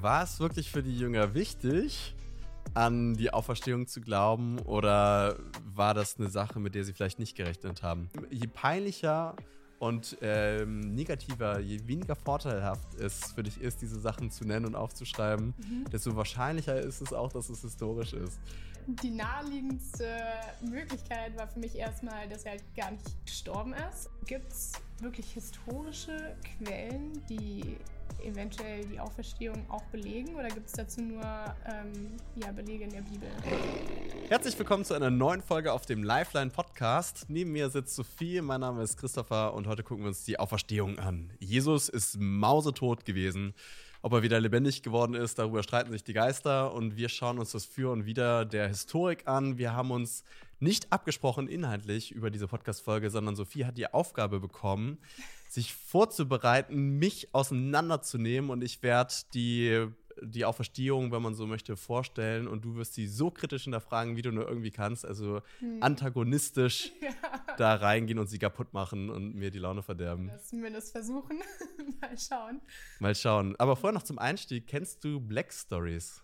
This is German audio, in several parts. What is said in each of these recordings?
War es wirklich für die Jünger wichtig, an die Auferstehung zu glauben oder war das eine Sache, mit der sie vielleicht nicht gerechnet haben? Je peinlicher und ähm, negativer, je weniger vorteilhaft es für dich ist, diese Sachen zu nennen und aufzuschreiben, mhm. desto wahrscheinlicher ist es auch, dass es historisch ist. Die naheliegendste Möglichkeit war für mich erstmal, dass er halt gar nicht gestorben ist. Gibt es wirklich historische Quellen, die eventuell die Auferstehung auch belegen oder gibt es dazu nur ähm, ja, Belege in der Bibel? Herzlich willkommen zu einer neuen Folge auf dem Lifeline Podcast. Neben mir sitzt Sophie, mein Name ist Christopher und heute gucken wir uns die Auferstehung an. Jesus ist mausetot gewesen. Ob er wieder lebendig geworden ist, darüber streiten sich die Geister und wir schauen uns das Für und Wider der Historik an. Wir haben uns nicht abgesprochen inhaltlich über diese Podcast-Folge, sondern Sophie hat die Aufgabe bekommen, sich vorzubereiten, mich auseinanderzunehmen und ich werde die, die Auferstehung, wenn man so möchte, vorstellen und du wirst sie so kritisch hinterfragen, wie du nur irgendwie kannst, also hm. antagonistisch ja. da reingehen und sie kaputt machen und mir die Laune verderben. Das versuchen. Mal schauen. Mal schauen. Aber vorher noch zum Einstieg, kennst du Black Stories?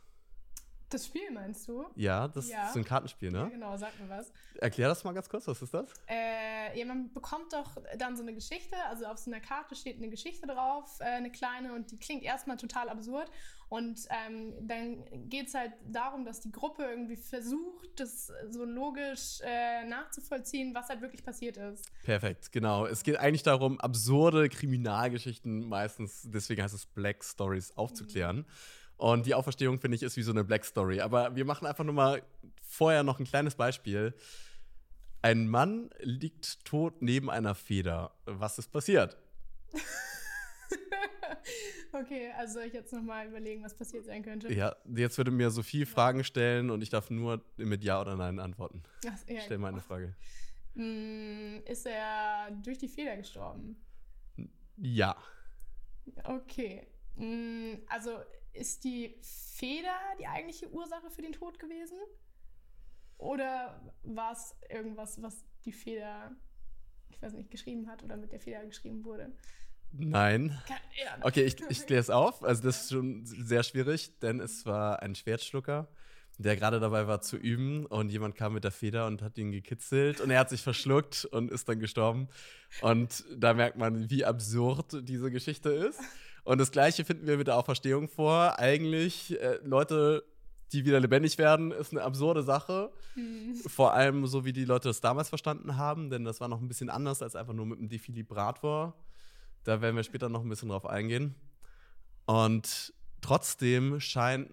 Das Spiel meinst du? Ja, das ja. ist ein Kartenspiel, ne? Ja, genau, sag mir was. Erklär das mal ganz kurz, was ist das? Äh, ja, man bekommt doch dann so eine Geschichte, also auf so einer Karte steht eine Geschichte drauf, äh, eine kleine, und die klingt erstmal total absurd. Und ähm, dann geht es halt darum, dass die Gruppe irgendwie versucht, das so logisch äh, nachzuvollziehen, was halt wirklich passiert ist. Perfekt, genau. Es geht eigentlich darum, absurde Kriminalgeschichten meistens, deswegen heißt es Black Stories, aufzuklären. Mhm. Und die Auferstehung, finde ich, ist wie so eine Black Story. Aber wir machen einfach nur mal vorher noch ein kleines Beispiel. Ein Mann liegt tot neben einer Feder. Was ist passiert? okay, also soll ich jetzt nochmal überlegen, was passiert sein könnte? Ja, jetzt würde mir Sophie Fragen stellen und ich darf nur mit Ja oder Nein antworten. Ach, ja, Stell mal eine Frage. Hm, ist er durch die Feder gestorben? Ja. Okay. Hm, also ist die Feder die eigentliche Ursache für den Tod gewesen? Oder war es irgendwas, was die Feder, ich weiß nicht, geschrieben hat oder mit der Feder geschrieben wurde? Nein. Okay, ich, ich kläre es auf. Also, das ist schon sehr schwierig, denn es war ein Schwertschlucker, der gerade dabei war zu üben und jemand kam mit der Feder und hat ihn gekitzelt und er hat sich verschluckt und ist dann gestorben. Und da merkt man, wie absurd diese Geschichte ist. Und das Gleiche finden wir mit der Auferstehung vor. Eigentlich, äh, Leute, die wieder lebendig werden, ist eine absurde Sache. Mhm. Vor allem so, wie die Leute das damals verstanden haben, denn das war noch ein bisschen anders als einfach nur mit einem Defibrillator. Da werden wir später noch ein bisschen drauf eingehen. Und trotzdem scheint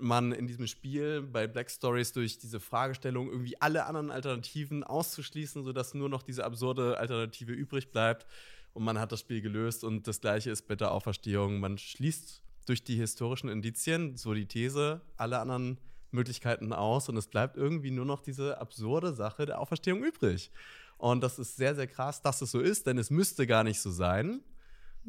man in diesem Spiel bei Black Stories durch diese Fragestellung irgendwie alle anderen Alternativen auszuschließen, sodass nur noch diese absurde Alternative übrig bleibt und man hat das Spiel gelöst und das gleiche ist mit der Auferstehung. Man schließt durch die historischen Indizien so die These alle anderen Möglichkeiten aus und es bleibt irgendwie nur noch diese absurde Sache der Auferstehung übrig. Und das ist sehr, sehr krass, dass es so ist, denn es müsste gar nicht so sein.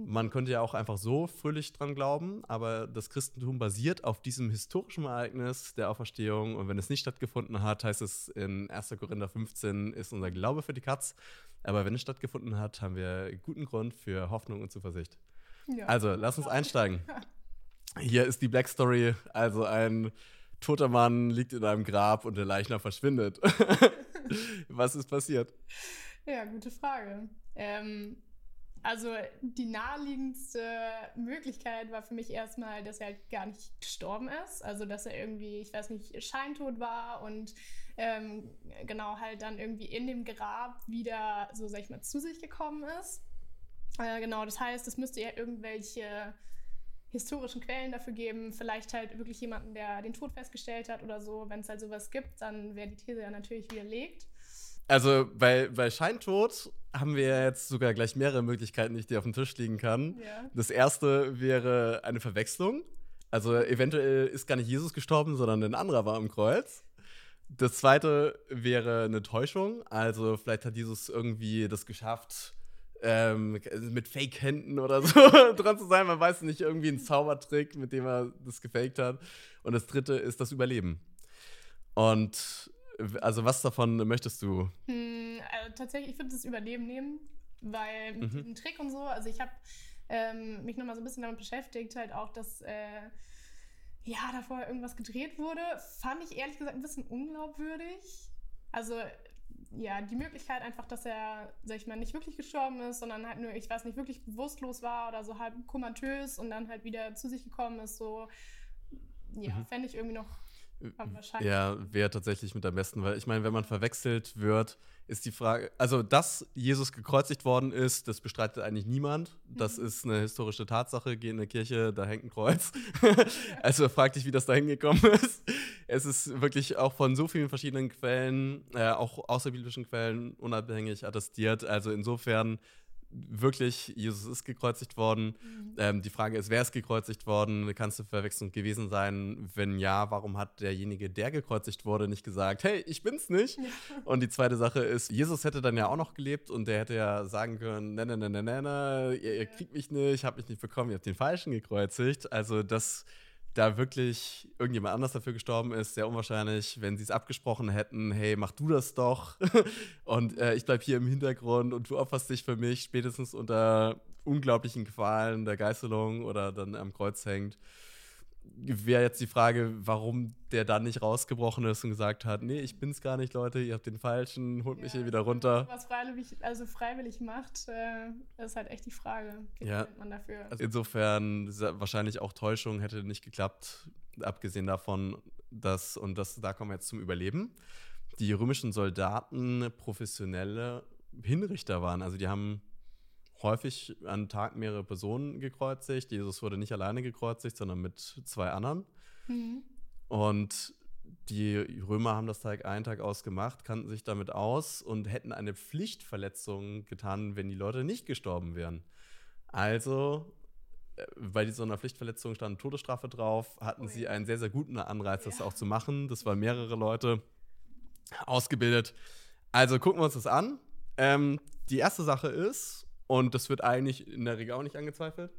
Man könnte ja auch einfach so fröhlich dran glauben, aber das Christentum basiert auf diesem historischen Ereignis der Auferstehung. Und wenn es nicht stattgefunden hat, heißt es in 1. Korinther 15, ist unser Glaube für die Katz. Aber wenn es stattgefunden hat, haben wir guten Grund für Hoffnung und Zuversicht. Ja. Also, lass uns einsteigen. Hier ist die Black Story. Also, ein toter Mann liegt in einem Grab und der Leichnam verschwindet. Was ist passiert? Ja, gute Frage. Ähm, also die naheliegendste Möglichkeit war für mich erstmal, dass er halt gar nicht gestorben ist. Also dass er irgendwie, ich weiß nicht, scheintot war und ähm, genau halt dann irgendwie in dem Grab wieder, so sag ich mal, zu sich gekommen ist. Äh, genau, das heißt, es müsste ja irgendwelche historischen Quellen dafür geben, vielleicht halt wirklich jemanden, der den Tod festgestellt hat oder so. Wenn es halt sowas gibt, dann wäre die These ja natürlich widerlegt. Also bei, bei Scheintod haben wir jetzt sogar gleich mehrere Möglichkeiten, die ich dir auf den Tisch legen kann. Ja. Das erste wäre eine Verwechslung. Also eventuell ist gar nicht Jesus gestorben, sondern ein anderer war am Kreuz. Das zweite wäre eine Täuschung. Also vielleicht hat Jesus irgendwie das geschafft, ähm, mit Fake-Händen oder so dran zu sein. Man weiß nicht, irgendwie ein Zaubertrick, mit dem er das gefaked hat. Und das dritte ist das Überleben. Und also was davon möchtest du? Hm, also tatsächlich, ich würde das Überleben nehmen, weil mit mhm. diesem Trick und so, also ich habe ähm, mich nochmal so ein bisschen damit beschäftigt, halt auch, dass äh, ja, davor irgendwas gedreht wurde, fand ich ehrlich gesagt ein bisschen unglaubwürdig. Also ja, die Möglichkeit einfach, dass er, sag ich mal, nicht wirklich gestorben ist, sondern halt nur, ich weiß nicht, wirklich bewusstlos war oder so halb komatös und dann halt wieder zu sich gekommen ist, so, ja, mhm. fände ich irgendwie noch. Ja, wäre tatsächlich mit am besten, weil ich meine, wenn man verwechselt wird, ist die Frage, also dass Jesus gekreuzigt worden ist, das bestreitet eigentlich niemand. Das mhm. ist eine historische Tatsache. Geh in eine Kirche, da hängt ein Kreuz. also frag dich, wie das da hingekommen ist. Es ist wirklich auch von so vielen verschiedenen Quellen, äh, auch außerbiblischen Quellen, unabhängig attestiert. Also insofern wirklich, Jesus ist gekreuzigt worden. Mhm. Ähm, die Frage ist, wer ist gekreuzigt worden? Kannst du verwechselnd gewesen sein? Wenn ja, warum hat derjenige, der gekreuzigt wurde, nicht gesagt, hey, ich bin's nicht? Ja. Und die zweite Sache ist, Jesus hätte dann ja auch noch gelebt und der hätte ja sagen können, ne, ne, ne, ne, ne, ne ihr, ihr kriegt mich nicht, habt mich nicht bekommen, ihr habt den Falschen gekreuzigt. Also das da wirklich irgendjemand anders dafür gestorben ist, sehr unwahrscheinlich, wenn sie es abgesprochen hätten, hey, mach du das doch. Und äh, ich bleib hier im Hintergrund und du opferst dich für mich, spätestens unter unglaublichen Qualen der Geißelung oder dann am Kreuz hängt wäre jetzt die Frage, warum der dann nicht rausgebrochen ist und gesagt hat, nee, ich bin's gar nicht, Leute, ihr habt den Falschen, holt ja, mich hier wieder runter. Was freiwillig, also freiwillig macht, äh, ist halt echt die Frage. ja. man dafür? Also insofern wahrscheinlich auch Täuschung hätte nicht geklappt, abgesehen davon, dass, und das, da kommen wir jetzt zum Überleben, die römischen Soldaten professionelle Hinrichter waren. Also die haben häufig an Tag mehrere Personen gekreuzigt. Jesus wurde nicht alleine gekreuzigt, sondern mit zwei anderen. Mhm. Und die Römer haben das Tag ein, Tag aus gemacht, kannten sich damit aus und hätten eine Pflichtverletzung getan, wenn die Leute nicht gestorben wären. Also, äh, bei so einer Pflichtverletzung stand Todesstrafe drauf, hatten oh sie einen sehr, sehr guten Anreiz, das ja. auch zu machen. Das waren mehrere Leute ausgebildet. Also gucken wir uns das an. Ähm, die erste Sache ist, und das wird eigentlich in der Regel auch nicht angezweifelt,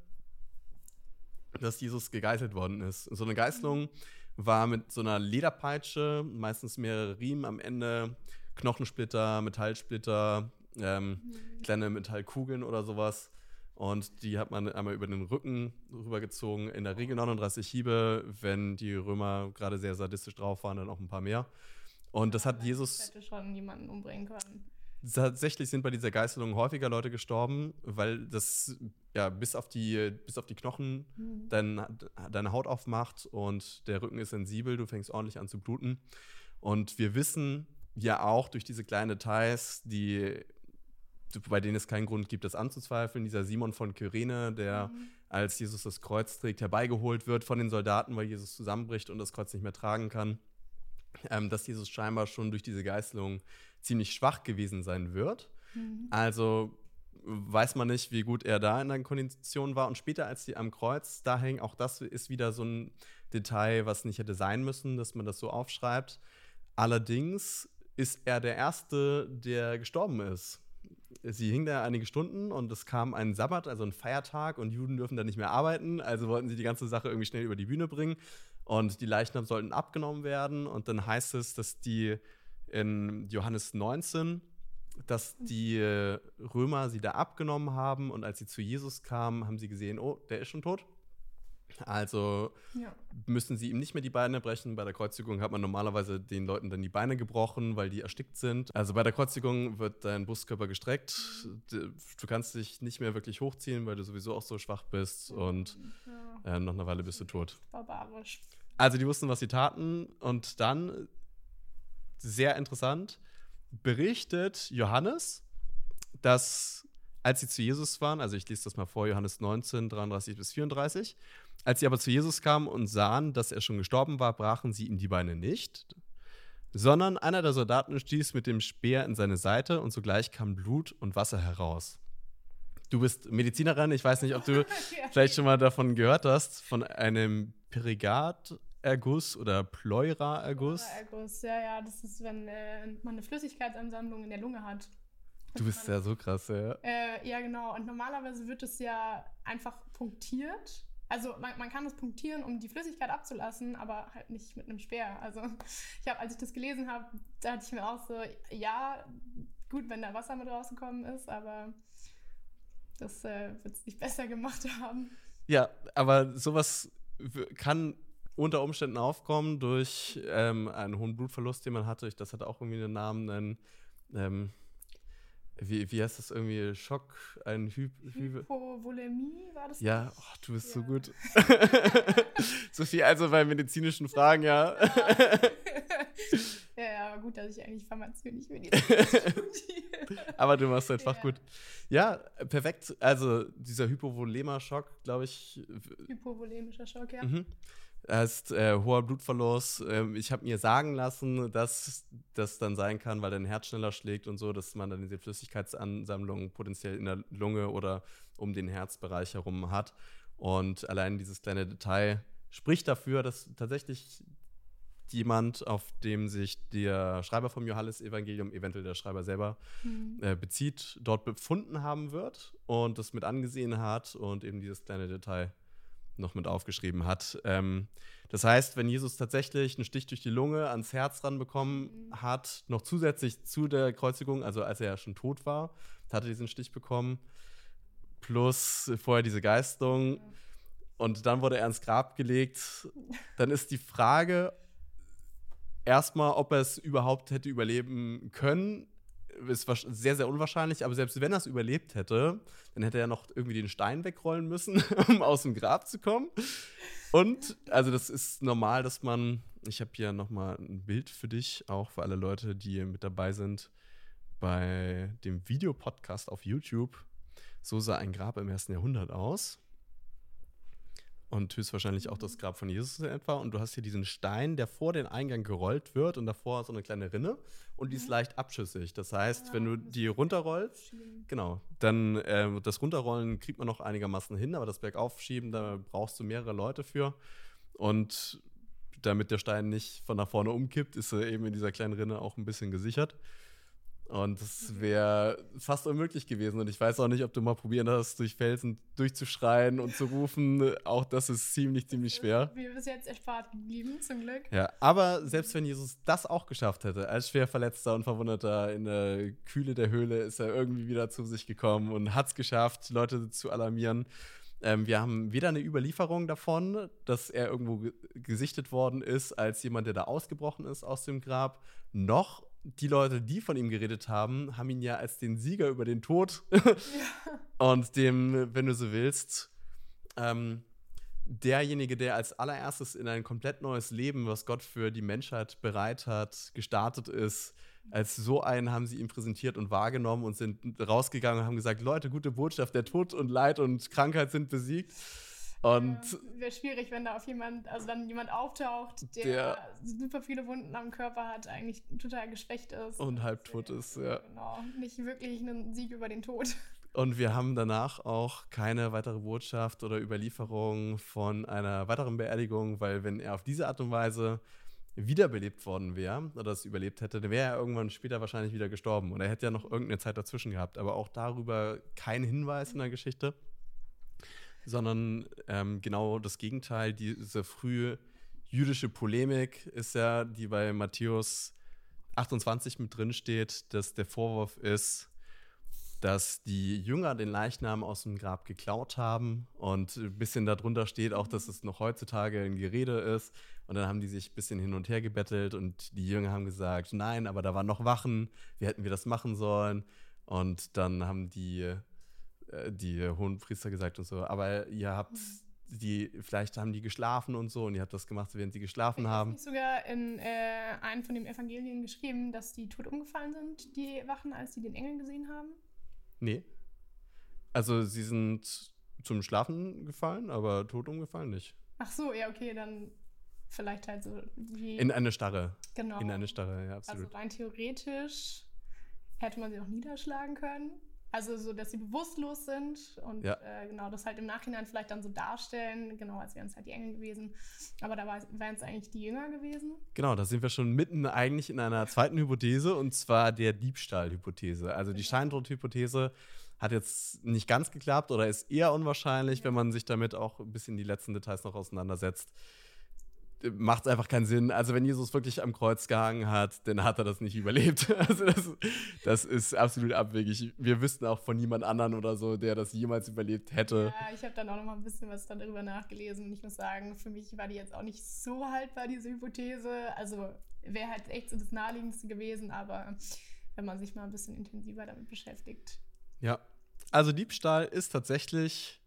dass Jesus gegeißelt worden ist. So eine Geißelung war mit so einer Lederpeitsche, meistens mehrere Riemen am Ende, Knochensplitter, Metallsplitter, ähm, mhm. kleine Metallkugeln oder sowas. Und die hat man einmal über den Rücken rübergezogen. In der Regel 39 Hiebe, wenn die Römer gerade sehr sadistisch drauf waren, dann auch ein paar mehr. Und das hat Jesus. Das hätte schon jemanden umbringen können tatsächlich sind bei dieser Geißelung häufiger Leute gestorben, weil das ja bis auf die, bis auf die Knochen mhm. dein, deine Haut aufmacht und der Rücken ist sensibel, du fängst ordentlich an zu bluten. Und wir wissen ja auch durch diese kleinen Details, die, bei denen es keinen Grund gibt, das anzuzweifeln, dieser Simon von Kyrene, der mhm. als Jesus das Kreuz trägt, herbeigeholt wird von den Soldaten, weil Jesus zusammenbricht und das Kreuz nicht mehr tragen kann, ähm, dass Jesus scheinbar schon durch diese Geißelung ziemlich schwach gewesen sein wird. Mhm. Also weiß man nicht, wie gut er da in der Kondition war. Und später, als die am Kreuz da hängen, auch das ist wieder so ein Detail, was nicht hätte sein müssen, dass man das so aufschreibt. Allerdings ist er der Erste, der gestorben ist. Sie hing da einige Stunden und es kam ein Sabbat, also ein Feiertag, und Juden dürfen da nicht mehr arbeiten. Also wollten sie die ganze Sache irgendwie schnell über die Bühne bringen. Und die Leichnam sollten abgenommen werden. Und dann heißt es, dass die in Johannes 19, dass die Römer sie da abgenommen haben und als sie zu Jesus kamen, haben sie gesehen, oh, der ist schon tot. Also ja. müssen sie ihm nicht mehr die Beine brechen. Bei der Kreuzigung hat man normalerweise den Leuten dann die Beine gebrochen, weil die erstickt sind. Also bei der Kreuzigung wird dein Brustkörper gestreckt. Du kannst dich nicht mehr wirklich hochziehen, weil du sowieso auch so schwach bist. Und ja. äh, nach einer Weile bist du tot. Barbarisch. Also die wussten, was sie taten. Und dann sehr interessant, berichtet Johannes, dass als sie zu Jesus waren, also ich lese das mal vor, Johannes 19, 33 bis 34, als sie aber zu Jesus kamen und sahen, dass er schon gestorben war, brachen sie ihm die Beine nicht, sondern einer der Soldaten stieß mit dem Speer in seine Seite und sogleich kam Blut und Wasser heraus. Du bist Medizinerin, ich weiß nicht, ob du vielleicht schon mal davon gehört hast, von einem Perigat, Erguss oder Pleuraerguss. Pleuraerguss, ja, ja, das ist, wenn äh, man eine Flüssigkeitsansammlung in der Lunge hat. Du bist ja so krass, ja. Äh, ja, genau. Und normalerweise wird es ja einfach punktiert. Also man, man kann es punktieren, um die Flüssigkeit abzulassen, aber halt nicht mit einem Speer. Also ich habe, als ich das gelesen habe, da hatte ich mir auch so, ja, gut, wenn da Wasser mit rausgekommen ist, aber das äh, wird es nicht besser gemacht haben. Ja, aber sowas kann unter Umständen aufkommen durch ähm, einen hohen Blutverlust, den man hatte. Das hat auch irgendwie einen Namen. Ein, ähm, wie, wie heißt das irgendwie? Schock, ein Hy Hypovolemie war das? Ja, oh, du bist ja. so gut. Sophie, also bei medizinischen Fragen, ja. ja, ja, aber gut, dass ich eigentlich Pharmazie nicht studiere. aber du machst einfach ja. gut. Ja, perfekt. Also dieser Hypovolema-Schock, glaube ich. Hypovolemischer Schock, ja. Mhm hast äh, hoher Blutverlust. Ähm, ich habe mir sagen lassen, dass das dann sein kann, weil dein Herz schneller schlägt und so, dass man dann diese Flüssigkeitsansammlung potenziell in der Lunge oder um den Herzbereich herum hat. Und allein dieses kleine Detail spricht dafür, dass tatsächlich jemand, auf dem sich der Schreiber vom Johannesevangelium, eventuell der Schreiber selber, mhm. äh, bezieht, dort befunden haben wird und das mit angesehen hat und eben dieses kleine Detail noch mit aufgeschrieben hat. Ähm, das heißt, wenn Jesus tatsächlich einen Stich durch die Lunge ans Herz ranbekommen mhm. hat, noch zusätzlich zu der Kreuzigung, also als er ja schon tot war, hat er diesen Stich bekommen, plus vorher diese Geistung und dann wurde er ins Grab gelegt, dann ist die Frage erstmal, ob er es überhaupt hätte überleben können ist sehr, sehr unwahrscheinlich, aber selbst wenn er es überlebt hätte, dann hätte er noch irgendwie den Stein wegrollen müssen, um aus dem Grab zu kommen. Und, also das ist normal, dass man, ich habe hier nochmal ein Bild für dich, auch für alle Leute, die mit dabei sind, bei dem Videopodcast auf YouTube. So sah ein Grab im ersten Jahrhundert aus und höchstwahrscheinlich auch das Grab von Jesus in etwa. Und du hast hier diesen Stein, der vor den Eingang gerollt wird und davor so eine kleine Rinne und die ist mhm. leicht abschüssig. Das heißt, wenn du die runterrollst, genau, dann äh, das Runterrollen kriegt man noch einigermaßen hin, aber das Bergaufschieben, da brauchst du mehrere Leute für. Und damit der Stein nicht von nach vorne umkippt, ist er eben in dieser kleinen Rinne auch ein bisschen gesichert. Und das wäre fast unmöglich gewesen. Und ich weiß auch nicht, ob du mal probieren hast, durch Felsen durchzuschreien und zu rufen. Auch das ist ziemlich, ziemlich schwer. Mir bis jetzt erspart geblieben, zum Glück. Ja, aber selbst wenn Jesus das auch geschafft hätte, als schwer verletzter und verwundeter in der Kühle der Höhle, ist er irgendwie wieder zu sich gekommen und hat es geschafft, Leute zu alarmieren. Ähm, wir haben weder eine Überlieferung davon, dass er irgendwo gesichtet worden ist als jemand, der da ausgebrochen ist aus dem Grab, noch die Leute, die von ihm geredet haben, haben ihn ja als den Sieger über den Tod ja. und dem, wenn du so willst, ähm, derjenige, der als allererstes in ein komplett neues Leben, was Gott für die Menschheit bereit hat, gestartet ist, als so einen haben sie ihn präsentiert und wahrgenommen und sind rausgegangen und haben gesagt, Leute, gute Botschaft, der Tod und Leid und Krankheit sind besiegt. Und ja, wäre schwierig, wenn da auf jemand, also dann jemand auftaucht, der, der, super viele Wunden am Körper hat, eigentlich total geschwächt ist. Und halbtot ist, ja. Genau, nicht wirklich einen Sieg über den Tod. Und wir haben danach auch keine weitere Botschaft oder Überlieferung von einer weiteren Beerdigung, weil wenn er auf diese Art und Weise wiederbelebt worden wäre oder es überlebt hätte, dann wäre er irgendwann später wahrscheinlich wieder gestorben. Und er hätte ja noch irgendeine Zeit dazwischen gehabt. Aber auch darüber kein Hinweis in der Geschichte sondern ähm, genau das Gegenteil. Diese frühe jüdische Polemik ist ja, die bei Matthäus 28 mit drin steht, dass der Vorwurf ist, dass die Jünger den Leichnam aus dem Grab geklaut haben und ein bisschen darunter steht auch, dass es noch heutzutage ein Gerede ist. Und dann haben die sich ein bisschen hin und her gebettelt und die Jünger haben gesagt, nein, aber da waren noch Wachen, wie hätten wir das machen sollen? Und dann haben die die hohen Priester gesagt und so, aber ihr habt die, vielleicht haben die geschlafen und so und ihr habt das gemacht, während sie geschlafen ich haben. Nicht sogar in äh, einem von den Evangelien geschrieben, dass die tot umgefallen sind, die Wachen, als sie den Engel gesehen haben? Nee. Also sie sind zum Schlafen gefallen, aber tot umgefallen nicht. Ach so, ja, okay, dann vielleicht halt so wie. In eine Starre. Genau. In eine Starre, ja, absolut. Also rein theoretisch hätte man sie auch niederschlagen können. Also so, dass sie bewusstlos sind und ja. äh, genau das halt im Nachhinein vielleicht dann so darstellen, genau, als wären es halt die Engel gewesen. Aber da wären es eigentlich die Jünger gewesen. Genau, da sind wir schon mitten eigentlich in einer zweiten Hypothese und zwar der Diebstahlhypothese. Also die Scheintod-Hypothese hat jetzt nicht ganz geklappt oder ist eher unwahrscheinlich, ja. wenn man sich damit auch ein bisschen die letzten Details noch auseinandersetzt. Macht es einfach keinen Sinn. Also wenn Jesus wirklich am Kreuz gehangen hat, dann hat er das nicht überlebt. Also das, das ist absolut abwegig. Wir wüssten auch von niemand anderen oder so, der das jemals überlebt hätte. Ja, ich habe dann auch noch mal ein bisschen was darüber nachgelesen und ich muss sagen, für mich war die jetzt auch nicht so haltbar, diese Hypothese. Also wäre halt echt so das Naheliegendste gewesen, aber wenn man sich mal ein bisschen intensiver damit beschäftigt. Ja, also Diebstahl ist tatsächlich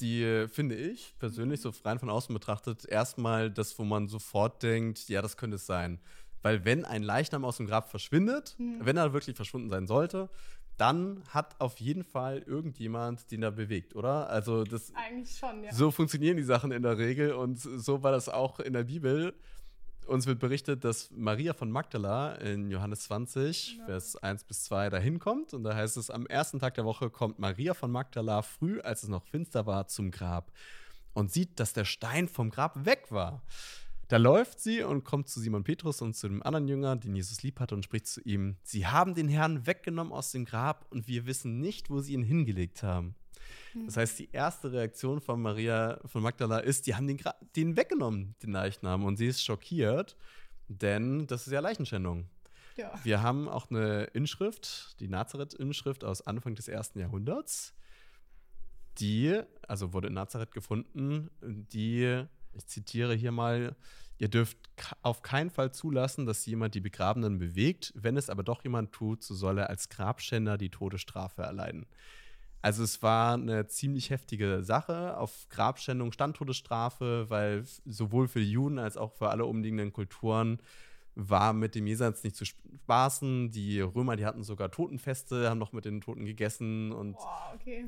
die, finde ich, persönlich so rein von außen betrachtet, erstmal das, wo man sofort denkt, ja, das könnte es sein. Weil wenn ein Leichnam aus dem Grab verschwindet, mhm. wenn er wirklich verschwunden sein sollte, dann hat auf jeden Fall irgendjemand den da bewegt, oder? Also das eigentlich schon, ja. So funktionieren die Sachen in der Regel und so war das auch in der Bibel uns wird berichtet, dass Maria von Magdala in Johannes 20, ja. Vers 1 bis 2 dahin kommt. Und da heißt es, am ersten Tag der Woche kommt Maria von Magdala früh, als es noch finster war, zum Grab und sieht, dass der Stein vom Grab weg war. Da läuft sie und kommt zu Simon Petrus und zu dem anderen Jünger, den Jesus lieb hat, und spricht zu ihm: Sie haben den Herrn weggenommen aus dem Grab und wir wissen nicht, wo sie ihn hingelegt haben. Hm. Das heißt, die erste Reaktion von Maria von Magdala ist, die haben den, den weggenommen, den Leichnam. Und sie ist schockiert, denn das ist ja Leichenschändung. Ja. Wir haben auch eine Inschrift, die Nazareth-Inschrift aus Anfang des ersten Jahrhunderts. Die, also wurde in Nazareth gefunden, die, ich zitiere hier mal, ihr dürft auf keinen Fall zulassen, dass jemand die Begrabenen bewegt. Wenn es aber doch jemand tut, so soll er als Grabschänder die Todesstrafe erleiden. Also es war eine ziemlich heftige Sache. Auf Grabschändung stand Todesstrafe, weil sowohl für die Juden als auch für alle umliegenden Kulturen war mit dem Jenseits nicht zu spaßen. Die Römer, die hatten sogar Totenfeste, haben noch mit den Toten gegessen und Boah, okay.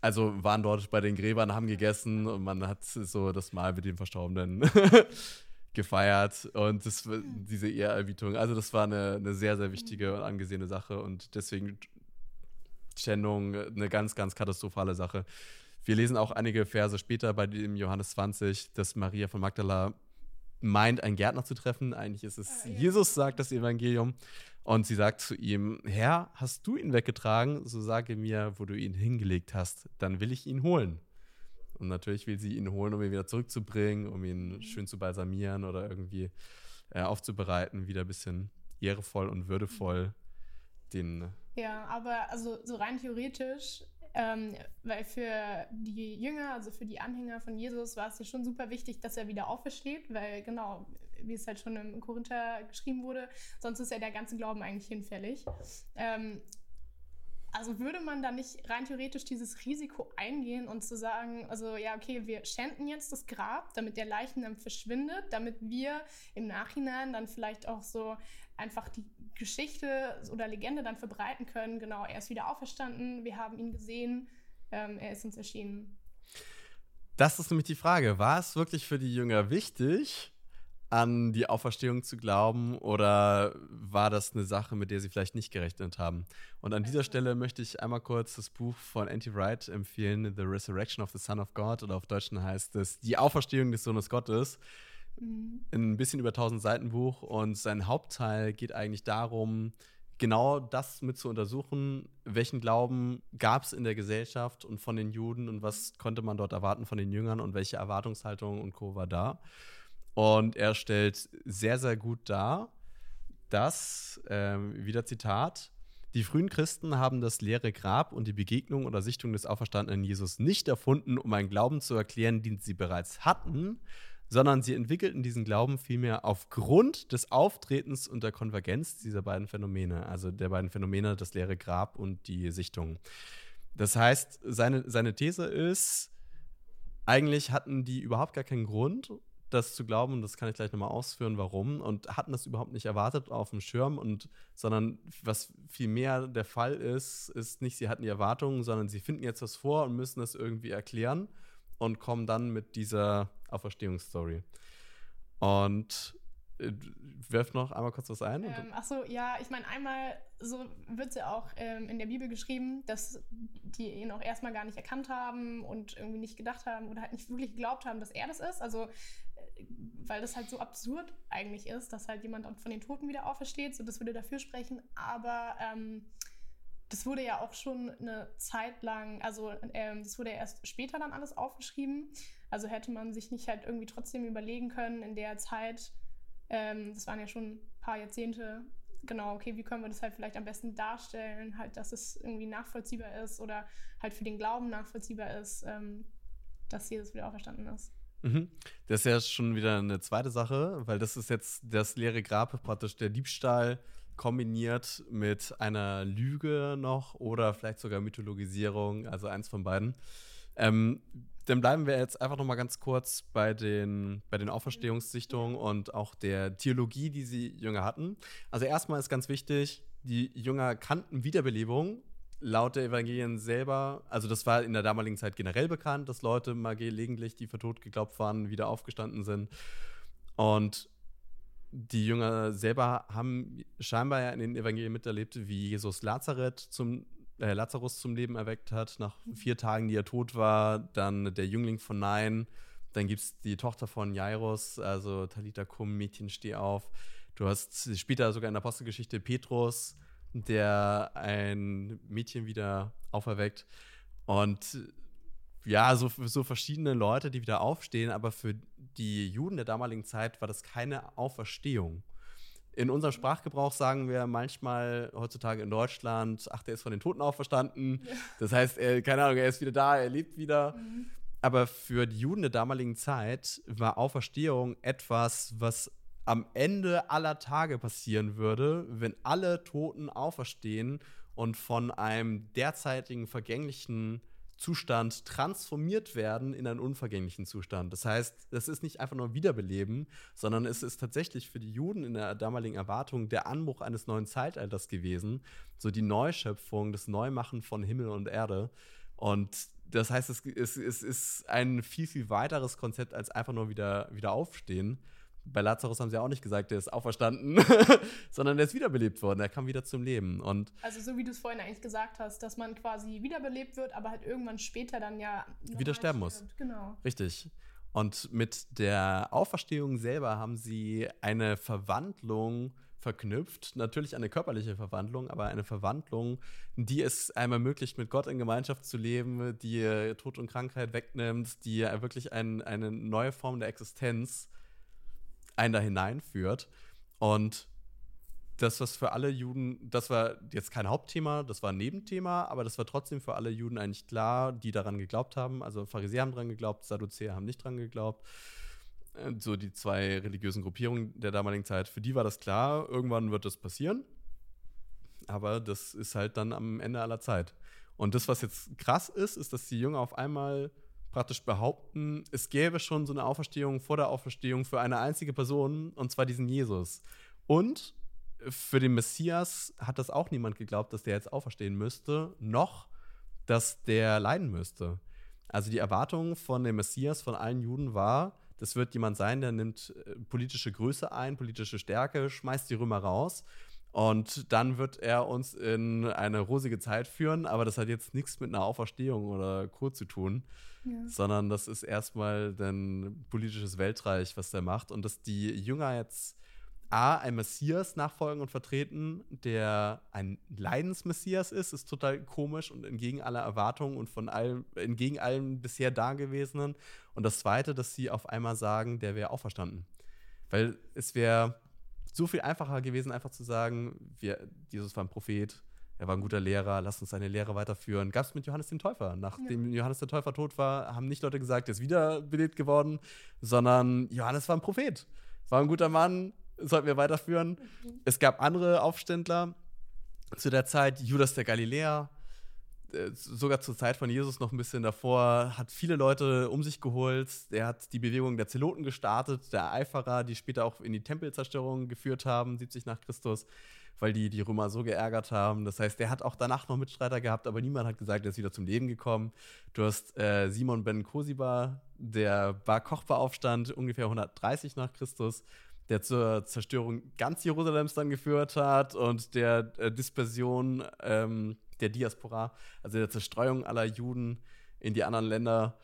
also waren dort bei den Gräbern, haben gegessen und man hat so das Mal mit den Verstorbenen gefeiert und das, diese Ehrerbietung. Also das war eine, eine sehr, sehr wichtige und angesehene Sache und deswegen Schändung eine ganz, ganz katastrophale Sache. Wir lesen auch einige Verse später bei dem Johannes 20, dass Maria von Magdala meint, einen Gärtner zu treffen. Eigentlich ist es ah, ja. Jesus, sagt das Evangelium. Und sie sagt zu ihm: Herr, hast du ihn weggetragen? So sage mir, wo du ihn hingelegt hast. Dann will ich ihn holen. Und natürlich will sie ihn holen, um ihn wieder zurückzubringen, um ihn mhm. schön zu balsamieren oder irgendwie äh, aufzubereiten, wieder ein bisschen ehrevoll und würdevoll den ja, aber also so rein theoretisch, ähm, weil für die Jünger, also für die Anhänger von Jesus, war es ja schon super wichtig, dass er wieder aufersteht, weil genau, wie es halt schon im Korinther geschrieben wurde, sonst ist ja der ganze Glauben eigentlich hinfällig. Ähm, also würde man da nicht rein theoretisch dieses Risiko eingehen und zu sagen, also ja, okay, wir schänden jetzt das Grab, damit der Leichnam verschwindet, damit wir im Nachhinein dann vielleicht auch so einfach die Geschichte oder Legende dann verbreiten können. Genau, er ist wieder auferstanden, wir haben ihn gesehen, ähm, er ist uns erschienen. Das ist nämlich die Frage. War es wirklich für die Jünger wichtig, an die Auferstehung zu glauben oder war das eine Sache, mit der sie vielleicht nicht gerechnet haben? Und an dieser also Stelle möchte ich einmal kurz das Buch von Anti Wright empfehlen, The Resurrection of the Son of God oder auf Deutschen heißt es Die Auferstehung des Sohnes Gottes. Mhm. Ein bisschen über 1000 Seiten Buch und sein Hauptteil geht eigentlich darum, genau das mit zu untersuchen, welchen Glauben gab es in der Gesellschaft und von den Juden und was konnte man dort erwarten von den Jüngern und welche Erwartungshaltung und Co. war da. Und er stellt sehr, sehr gut dar, dass, äh, wieder Zitat, die frühen Christen haben das leere Grab und die Begegnung oder Sichtung des auferstandenen Jesus nicht erfunden, um einen Glauben zu erklären, den sie bereits hatten, sondern sie entwickelten diesen Glauben vielmehr aufgrund des Auftretens und der Konvergenz dieser beiden Phänomene, also der beiden Phänomene, das leere Grab und die Sichtung. Das heißt, seine, seine These ist, eigentlich hatten die überhaupt gar keinen Grund, das zu glauben, und das kann ich gleich nochmal ausführen, warum, und hatten das überhaupt nicht erwartet auf dem Schirm, und sondern was viel mehr der Fall ist, ist nicht, sie hatten die Erwartungen, sondern sie finden jetzt was vor und müssen das irgendwie erklären und kommen dann mit dieser Auferstehungsstory. Und äh, werft noch einmal kurz was ein. Ähm, ach ja, ich meine, einmal so wird es ja auch ähm, in der Bibel geschrieben, dass die ihn auch erstmal gar nicht erkannt haben und irgendwie nicht gedacht haben oder halt nicht wirklich geglaubt haben, dass er das ist. Also, äh, weil das halt so absurd eigentlich ist, dass halt jemand von den Toten wieder aufersteht. So, das würde dafür sprechen. Aber ähm, das wurde ja auch schon eine Zeit lang, also ähm, das wurde ja erst später dann alles aufgeschrieben. Also hätte man sich nicht halt irgendwie trotzdem überlegen können in der Zeit, ähm, das waren ja schon ein paar Jahrzehnte, genau, okay, wie können wir das halt vielleicht am besten darstellen, halt, dass es irgendwie nachvollziehbar ist oder halt für den Glauben nachvollziehbar ist, ähm, dass Jesus wieder auferstanden ist. Mhm. Das ist ja schon wieder eine zweite Sache, weil das ist jetzt das leere Grab, praktisch der Diebstahl kombiniert mit einer Lüge noch oder vielleicht sogar Mythologisierung, also eins von beiden. Ähm, dann bleiben wir jetzt einfach noch mal ganz kurz bei den, bei den Auferstehungssichtungen und auch der Theologie, die sie Jünger hatten. Also erstmal ist ganz wichtig, die Jünger kannten Wiederbelebung laut der Evangelien selber, also das war in der damaligen Zeit generell bekannt, dass Leute mal gelegentlich, die für tot geglaubt waren, wieder aufgestanden sind. Und die Jünger selber haben scheinbar ja in den Evangelien miterlebt, wie Jesus Lazareth zum, äh, Lazarus zum Leben erweckt hat, nach vier Tagen, die er tot war. Dann der Jüngling von Nein. Dann gibt es die Tochter von Jairus, also Talita Kum, Mädchen, steh auf. Du hast später sogar in der Apostelgeschichte Petrus, der ein Mädchen wieder auferweckt. Und ja, so, so verschiedene Leute, die wieder aufstehen, aber für die Juden der damaligen Zeit war das keine Auferstehung. In unserem Sprachgebrauch sagen wir manchmal heutzutage in Deutschland, ach, der ist von den Toten auferstanden. Ja. Das heißt, er, keine Ahnung, er ist wieder da, er lebt wieder. Mhm. Aber für die Juden der damaligen Zeit war Auferstehung etwas, was am Ende aller Tage passieren würde, wenn alle Toten auferstehen und von einem derzeitigen vergänglichen Zustand transformiert werden in einen unvergänglichen Zustand. Das heißt, das ist nicht einfach nur Wiederbeleben, sondern es ist tatsächlich für die Juden in der damaligen Erwartung der Anbruch eines neuen Zeitalters gewesen, so die Neuschöpfung, das Neumachen von Himmel und Erde. Und das heißt, es, es, es ist ein viel, viel weiteres Konzept als einfach nur wieder, wieder aufstehen bei Lazarus haben sie auch nicht gesagt, der ist auferstanden, sondern der ist wiederbelebt worden, er kam wieder zum Leben. Und also so wie du es vorhin eigentlich gesagt hast, dass man quasi wiederbelebt wird, aber halt irgendwann später dann ja wieder sterben muss. Genau. Richtig. Und mit der Auferstehung selber haben sie eine Verwandlung verknüpft. Natürlich eine körperliche Verwandlung, aber eine Verwandlung, die es einem ermöglicht, mit Gott in Gemeinschaft zu leben, die Tod und Krankheit wegnimmt, die wirklich ein, eine neue Form der Existenz einen da hineinführt. Und das, was für alle Juden, das war jetzt kein Hauptthema, das war ein Nebenthema, aber das war trotzdem für alle Juden eigentlich klar, die daran geglaubt haben. Also Pharisäer haben daran geglaubt, Sadduzäer haben nicht daran geglaubt. Äh, so die zwei religiösen Gruppierungen der damaligen Zeit, für die war das klar, irgendwann wird das passieren. Aber das ist halt dann am Ende aller Zeit. Und das, was jetzt krass ist, ist, dass die Jünger auf einmal praktisch behaupten, es gäbe schon so eine Auferstehung vor der Auferstehung für eine einzige Person, und zwar diesen Jesus. Und für den Messias hat das auch niemand geglaubt, dass der jetzt auferstehen müsste, noch, dass der leiden müsste. Also die Erwartung von dem Messias, von allen Juden war, das wird jemand sein, der nimmt äh, politische Größe ein, politische Stärke, schmeißt die Römer raus und dann wird er uns in eine rosige Zeit führen, aber das hat jetzt nichts mit einer Auferstehung oder Kur zu tun, sondern das ist erstmal ein politisches Weltreich, was der macht. Und dass die Jünger jetzt A, ein Messias nachfolgen und vertreten, der ein Leidensmessias ist, ist total komisch und entgegen aller Erwartungen und von allem, entgegen allem bisher Dagewesenen. Und das Zweite, dass sie auf einmal sagen, der wäre auferstanden. Weil es wäre so viel einfacher gewesen, einfach zu sagen, wir, Jesus war ein Prophet, er war ein guter Lehrer, lass uns seine Lehre weiterführen. Gab es mit Johannes dem Täufer. Nachdem ja. Johannes der Täufer tot war, haben nicht Leute gesagt, er ist wiederbelebt geworden, sondern Johannes war ein Prophet. War ein guter Mann, sollten wir weiterführen. Mhm. Es gab andere Aufständler zu der Zeit, Judas der Galiläer, äh, sogar zur Zeit von Jesus noch ein bisschen davor, hat viele Leute um sich geholt. Er hat die Bewegung der Zeloten gestartet, der Eiferer, die später auch in die Tempelzerstörung geführt haben, 70 nach Christus, weil die die Römer so geärgert haben. Das heißt, er hat auch danach noch Mitstreiter gehabt, aber niemand hat gesagt, er ist wieder zum Leben gekommen. Du hast äh, Simon ben Kosiba, der Bar Kochba-Aufstand ungefähr 130 nach Christus der zur Zerstörung ganz Jerusalems dann geführt hat und der äh, Dispersion ähm, der Diaspora, also der Zerstreuung aller Juden in die anderen Länder.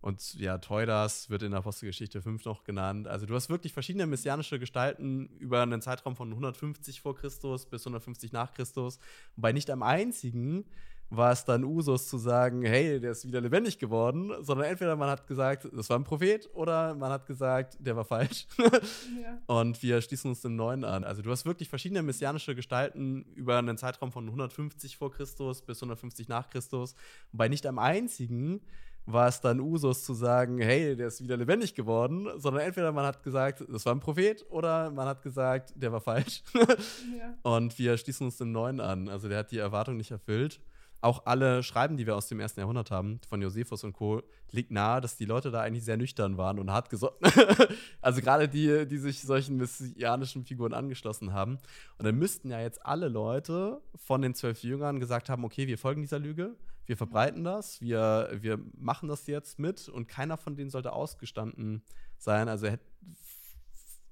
Und ja, Teudas wird in der Apostelgeschichte 5 noch genannt. Also du hast wirklich verschiedene messianische Gestalten über einen Zeitraum von 150 vor Christus bis 150 nach Christus. Und bei nicht einem einzigen war es dann Usus zu sagen, hey, der ist wieder lebendig geworden, sondern entweder man hat gesagt, das war ein Prophet, oder man hat gesagt, der war falsch. ja. Und wir schließen uns dem Neuen an. Also du hast wirklich verschiedene messianische Gestalten über einen Zeitraum von 150 vor Christus bis 150 nach Christus. Wobei nicht am einzigen war es dann Usus zu sagen, hey, der ist wieder lebendig geworden, sondern entweder man hat gesagt, das war ein Prophet, oder man hat gesagt, der war falsch. ja. Und wir schließen uns dem Neuen an. Also der hat die Erwartung nicht erfüllt auch alle Schreiben, die wir aus dem ersten Jahrhundert haben, von Josephus und Co., liegt nahe, dass die Leute da eigentlich sehr nüchtern waren und hart gesonnen. also gerade die, die sich solchen messianischen Figuren angeschlossen haben. Und dann müssten ja jetzt alle Leute von den zwölf Jüngern gesagt haben, okay, wir folgen dieser Lüge, wir verbreiten das, wir, wir machen das jetzt mit und keiner von denen sollte ausgestanden sein. Also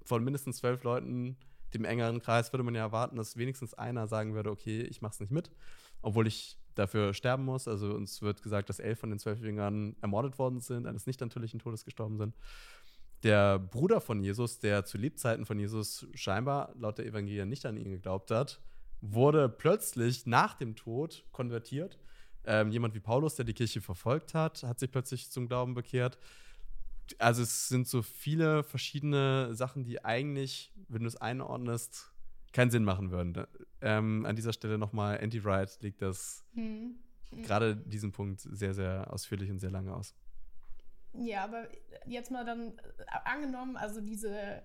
von mindestens zwölf Leuten, dem engeren Kreis, würde man ja erwarten, dass wenigstens einer sagen würde, okay, ich mach's nicht mit. Obwohl ich dafür sterben muss. Also uns wird gesagt, dass elf von den zwölf Jüngern ermordet worden sind, eines nicht natürlichen Todes gestorben sind. Der Bruder von Jesus, der zu Lebzeiten von Jesus scheinbar laut der Evangelien nicht an ihn geglaubt hat, wurde plötzlich nach dem Tod konvertiert. Ähm, jemand wie Paulus, der die Kirche verfolgt hat, hat sich plötzlich zum Glauben bekehrt. Also es sind so viele verschiedene Sachen, die eigentlich, wenn du es einordnest, keinen Sinn machen würden. Ähm, an dieser Stelle nochmal, Anti-Wright legt das hm. hm. gerade diesen Punkt sehr, sehr ausführlich und sehr lange aus. Ja, aber jetzt mal dann äh, angenommen, also diese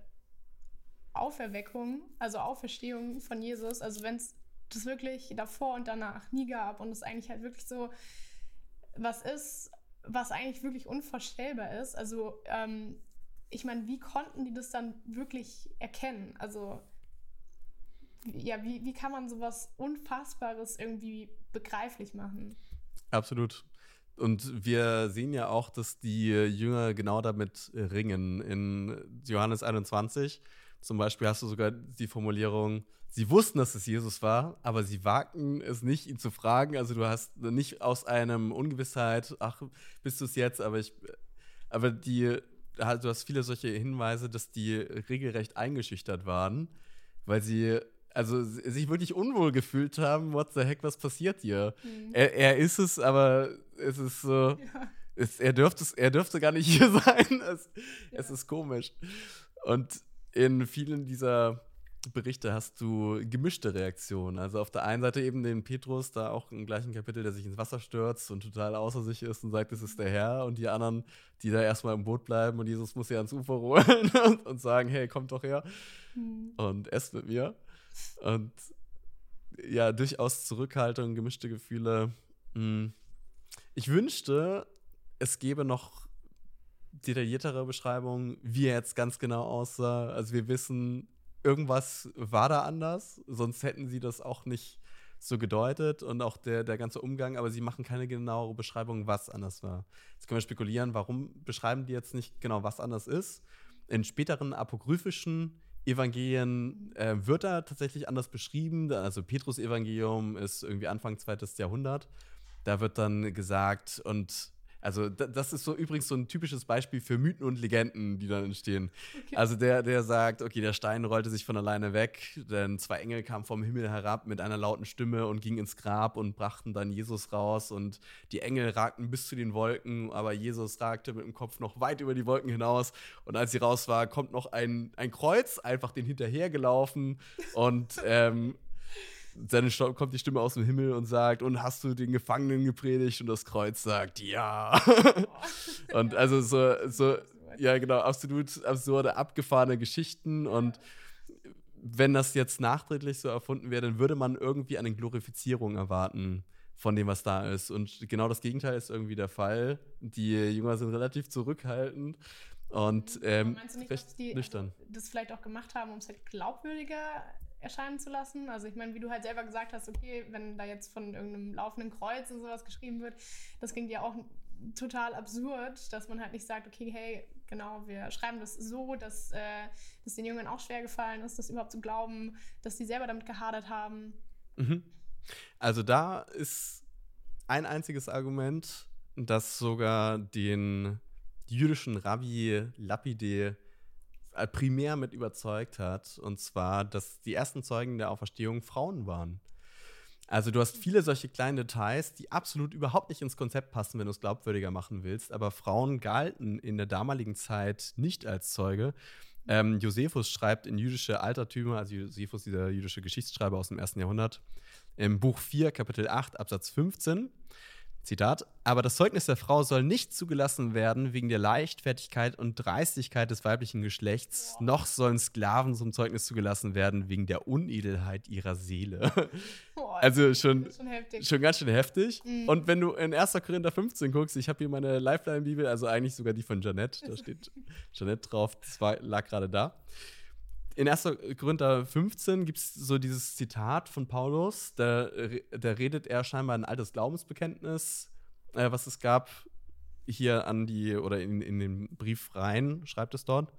Auferweckung, also Auferstehung von Jesus, also wenn es das wirklich davor und danach nie gab und es eigentlich halt wirklich so was ist, was eigentlich wirklich unvorstellbar ist. Also ähm, ich meine, wie konnten die das dann wirklich erkennen? Also ja, wie, wie kann man sowas Unfassbares irgendwie begreiflich machen? Absolut. Und wir sehen ja auch, dass die Jünger genau damit ringen. In Johannes 21 zum Beispiel hast du sogar die Formulierung, sie wussten, dass es Jesus war, aber sie wagten es nicht, ihn zu fragen. Also du hast nicht aus einem Ungewissheit, ach, bist du es jetzt, aber ich, aber die, du hast viele solche Hinweise, dass die regelrecht eingeschüchtert waren, weil sie also sich wirklich unwohl gefühlt haben, what the heck, was passiert hier? Mhm. Er, er, ist es, aber es ist so, ja. es, er, dürfte, er dürfte gar nicht hier sein. Es, ja. es ist komisch. Und in vielen dieser Berichte hast du gemischte Reaktionen. Also auf der einen Seite eben den Petrus, da auch im gleichen Kapitel, der sich ins Wasser stürzt und total außer sich ist und sagt, es ist der Herr. Und die anderen, die da erstmal im Boot bleiben und Jesus muss sie ans Ufer holen und, und sagen, hey, kommt doch her mhm. und esst mit mir. Und ja, durchaus Zurückhaltung, gemischte Gefühle. Hm. Ich wünschte, es gäbe noch detailliertere Beschreibungen, wie er jetzt ganz genau aussah. Also wir wissen, irgendwas war da anders, sonst hätten sie das auch nicht so gedeutet und auch der, der ganze Umgang, aber sie machen keine genauere Beschreibung, was anders war. Jetzt können wir spekulieren, warum beschreiben die jetzt nicht genau, was anders ist. In späteren apokryphischen Evangelien äh, wird da tatsächlich anders beschrieben. Also Petrus-Evangelium ist irgendwie Anfang zweites Jahrhundert. Da wird dann gesagt, und also das ist so übrigens so ein typisches Beispiel für Mythen und Legenden, die dann entstehen. Okay. Also der, der sagt, okay, der Stein rollte sich von alleine weg, denn zwei Engel kamen vom Himmel herab mit einer lauten Stimme und gingen ins Grab und brachten dann Jesus raus und die Engel ragten bis zu den Wolken, aber Jesus ragte mit dem Kopf noch weit über die Wolken hinaus und als sie raus war, kommt noch ein, ein Kreuz einfach den hinterhergelaufen und ähm, seine kommt die Stimme aus dem Himmel und sagt, und hast du den Gefangenen gepredigt? Und das Kreuz sagt, ja. und also so, so, ja genau, absolut absurde, abgefahrene Geschichten und wenn das jetzt nachträglich so erfunden wäre, dann würde man irgendwie eine Glorifizierung erwarten von dem, was da ist. Und genau das Gegenteil ist irgendwie der Fall. Die Jünger sind relativ zurückhaltend und ähm, meinst du nicht, dass die nüchtern. Also, das vielleicht auch gemacht haben, um es halt glaubwürdiger erscheinen zu lassen. Also ich meine, wie du halt selber gesagt hast, okay, wenn da jetzt von irgendeinem laufenden Kreuz und sowas geschrieben wird, das klingt ja auch total absurd, dass man halt nicht sagt, okay, hey, genau, wir schreiben das so, dass äh, den Jüngern auch schwer gefallen ist, das überhaupt zu glauben, dass die selber damit gehadert haben. Mhm. Also da ist ein einziges Argument, das sogar den jüdischen Rabbi Lapide primär mit überzeugt hat. Und zwar, dass die ersten Zeugen der Auferstehung Frauen waren. Also du hast viele solche kleinen Details, die absolut überhaupt nicht ins Konzept passen, wenn du es glaubwürdiger machen willst. Aber Frauen galten in der damaligen Zeit nicht als Zeuge. Ähm, Josephus schreibt in jüdische Altertümer, also Josephus, dieser jüdische Geschichtsschreiber aus dem ersten Jahrhundert, im Buch 4, Kapitel 8, Absatz 15. Zitat, aber das Zeugnis der Frau soll nicht zugelassen werden wegen der Leichtfertigkeit und Dreistigkeit des weiblichen Geschlechts, noch sollen Sklaven zum Zeugnis zugelassen werden wegen der Unedelheit ihrer Seele. Boah, also schon, schon, schon, ganz schön heftig. Mhm. Und wenn du in 1. Korinther 15 guckst, ich habe hier meine Lifeline-Bibel, also eigentlich sogar die von Janette, da steht Janette drauf, das war, lag gerade da in 1. Korinther 15 gibt es so dieses Zitat von Paulus, da, da redet er scheinbar ein altes Glaubensbekenntnis, äh, was es gab, hier an die, oder in, in den Brief rein, schreibt es dort.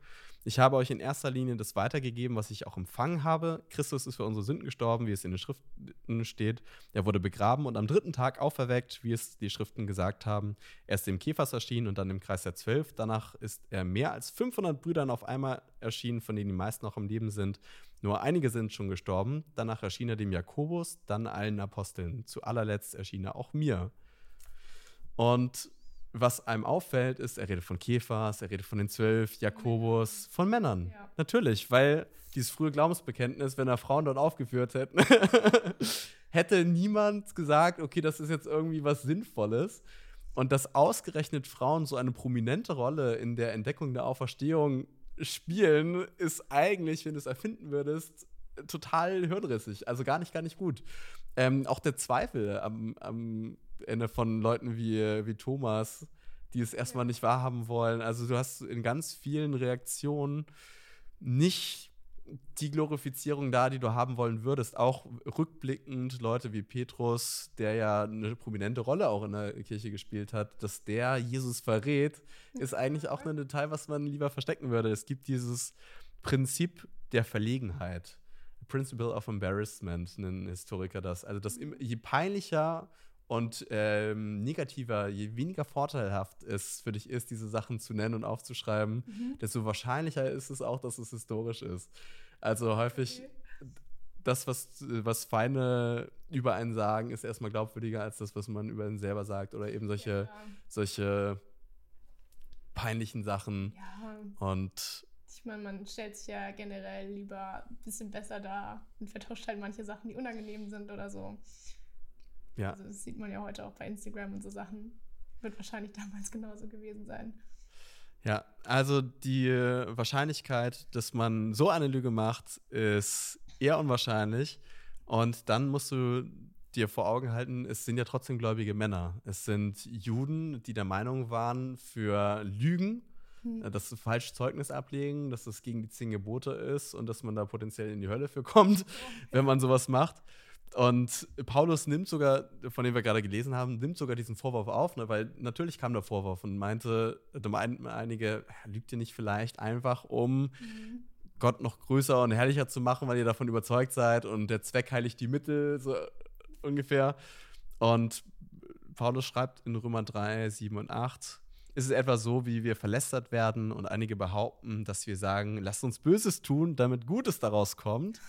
Ich habe euch in erster Linie das weitergegeben, was ich auch empfangen habe. Christus ist für unsere Sünden gestorben, wie es in den Schriften steht. Er wurde begraben und am dritten Tag auferweckt, wie es die Schriften gesagt haben. Er ist dem Käfers erschienen und dann im Kreis der Zwölf. Danach ist er mehr als 500 Brüdern auf einmal erschienen, von denen die meisten noch am Leben sind. Nur einige sind schon gestorben. Danach erschien er dem Jakobus, dann allen Aposteln. Zu allerletzt erschien er auch mir. Und was einem auffällt, ist, er redet von Käfers, er redet von den zwölf, Jakobus, von Männern. Ja. Natürlich, weil dieses frühe Glaubensbekenntnis, wenn er Frauen dort aufgeführt hätten, hätte niemand gesagt, okay, das ist jetzt irgendwie was Sinnvolles. Und dass ausgerechnet Frauen so eine prominente Rolle in der Entdeckung der Auferstehung spielen, ist eigentlich, wenn du es erfinden würdest, total hirnrissig. Also gar nicht, gar nicht gut. Ähm, auch der Zweifel am, am von Leuten wie, wie Thomas, die es erstmal nicht wahrhaben wollen. Also du hast in ganz vielen Reaktionen nicht die Glorifizierung da, die du haben wollen würdest. Auch rückblickend Leute wie Petrus, der ja eine prominente Rolle auch in der Kirche gespielt hat, dass der Jesus verrät, ist eigentlich auch ein Detail, was man lieber verstecken würde. Es gibt dieses Prinzip der Verlegenheit. Principle of Embarrassment, nennen Historiker das. Also, dass je peinlicher und ähm, negativer, je weniger vorteilhaft es für dich ist, diese Sachen zu nennen und aufzuschreiben, mhm. desto wahrscheinlicher ist es auch, dass es historisch ist. Also häufig okay. das, was, was Feinde über einen sagen, ist erstmal glaubwürdiger als das, was man über ihn selber sagt. Oder eben solche, ja. solche peinlichen Sachen. Ja. Und ich meine, man stellt sich ja generell lieber ein bisschen besser dar und vertauscht halt manche Sachen, die unangenehm sind oder so. Ja. Also das sieht man ja heute auch bei Instagram und so Sachen. Wird wahrscheinlich damals genauso gewesen sein. Ja, also die Wahrscheinlichkeit, dass man so eine Lüge macht, ist eher unwahrscheinlich. Und dann musst du dir vor Augen halten, es sind ja trotzdem gläubige Männer. Es sind Juden, die der Meinung waren, für Lügen, hm. dass sie falsch Zeugnis ablegen, dass es gegen die zehn Gebote ist und dass man da potenziell in die Hölle für kommt, wenn man sowas macht. Und Paulus nimmt sogar, von dem wir gerade gelesen haben, nimmt sogar diesen Vorwurf auf, ne? weil natürlich kam der Vorwurf und meinte, einige, lügt ihr nicht vielleicht einfach, um mhm. Gott noch größer und herrlicher zu machen, weil ihr davon überzeugt seid und der Zweck heiligt die Mittel, so ungefähr. Und Paulus schreibt in Römer 3, 7 und 8, ist es etwa so, wie wir verlästert werden und einige behaupten, dass wir sagen, lasst uns Böses tun, damit Gutes daraus kommt.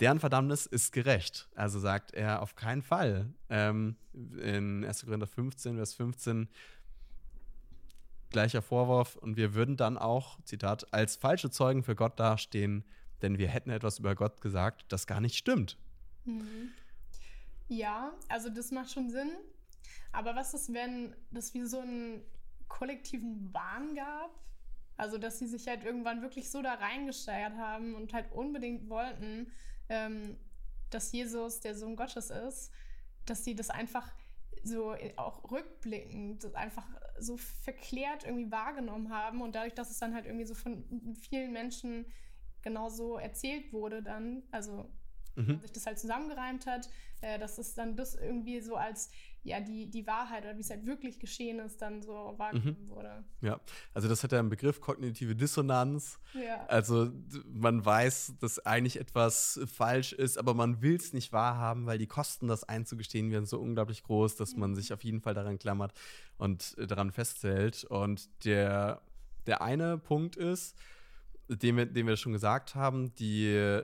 Deren Verdammnis ist gerecht. Also sagt er auf keinen Fall. Ähm, in 1. Korinther 15, Vers 15, gleicher Vorwurf. Und wir würden dann auch, Zitat, als falsche Zeugen für Gott dastehen, denn wir hätten etwas über Gott gesagt, das gar nicht stimmt. Mhm. Ja, also das macht schon Sinn. Aber was ist, wenn das wie so einen kollektiven Wahn gab? Also, dass sie sich halt irgendwann wirklich so da reingesteigert haben und halt unbedingt wollten, ähm, dass Jesus der Sohn Gottes ist, dass sie das einfach so auch rückblickend einfach so verklärt irgendwie wahrgenommen haben und dadurch, dass es dann halt irgendwie so von vielen Menschen genauso erzählt wurde dann, also mhm. sich das halt zusammengereimt hat, äh, dass es dann das irgendwie so als ja, die, die Wahrheit oder wie es halt wirklich geschehen ist, dann so wahrgenommen mhm. wurde. Ja, also das hat ja einen Begriff kognitive Dissonanz. Ja. Also man weiß, dass eigentlich etwas falsch ist, aber man will es nicht wahrhaben, weil die Kosten, das einzugestehen, werden so unglaublich groß, dass mhm. man sich auf jeden Fall daran klammert und äh, daran festhält. Und der, der eine Punkt ist, den wir, den wir schon gesagt haben, die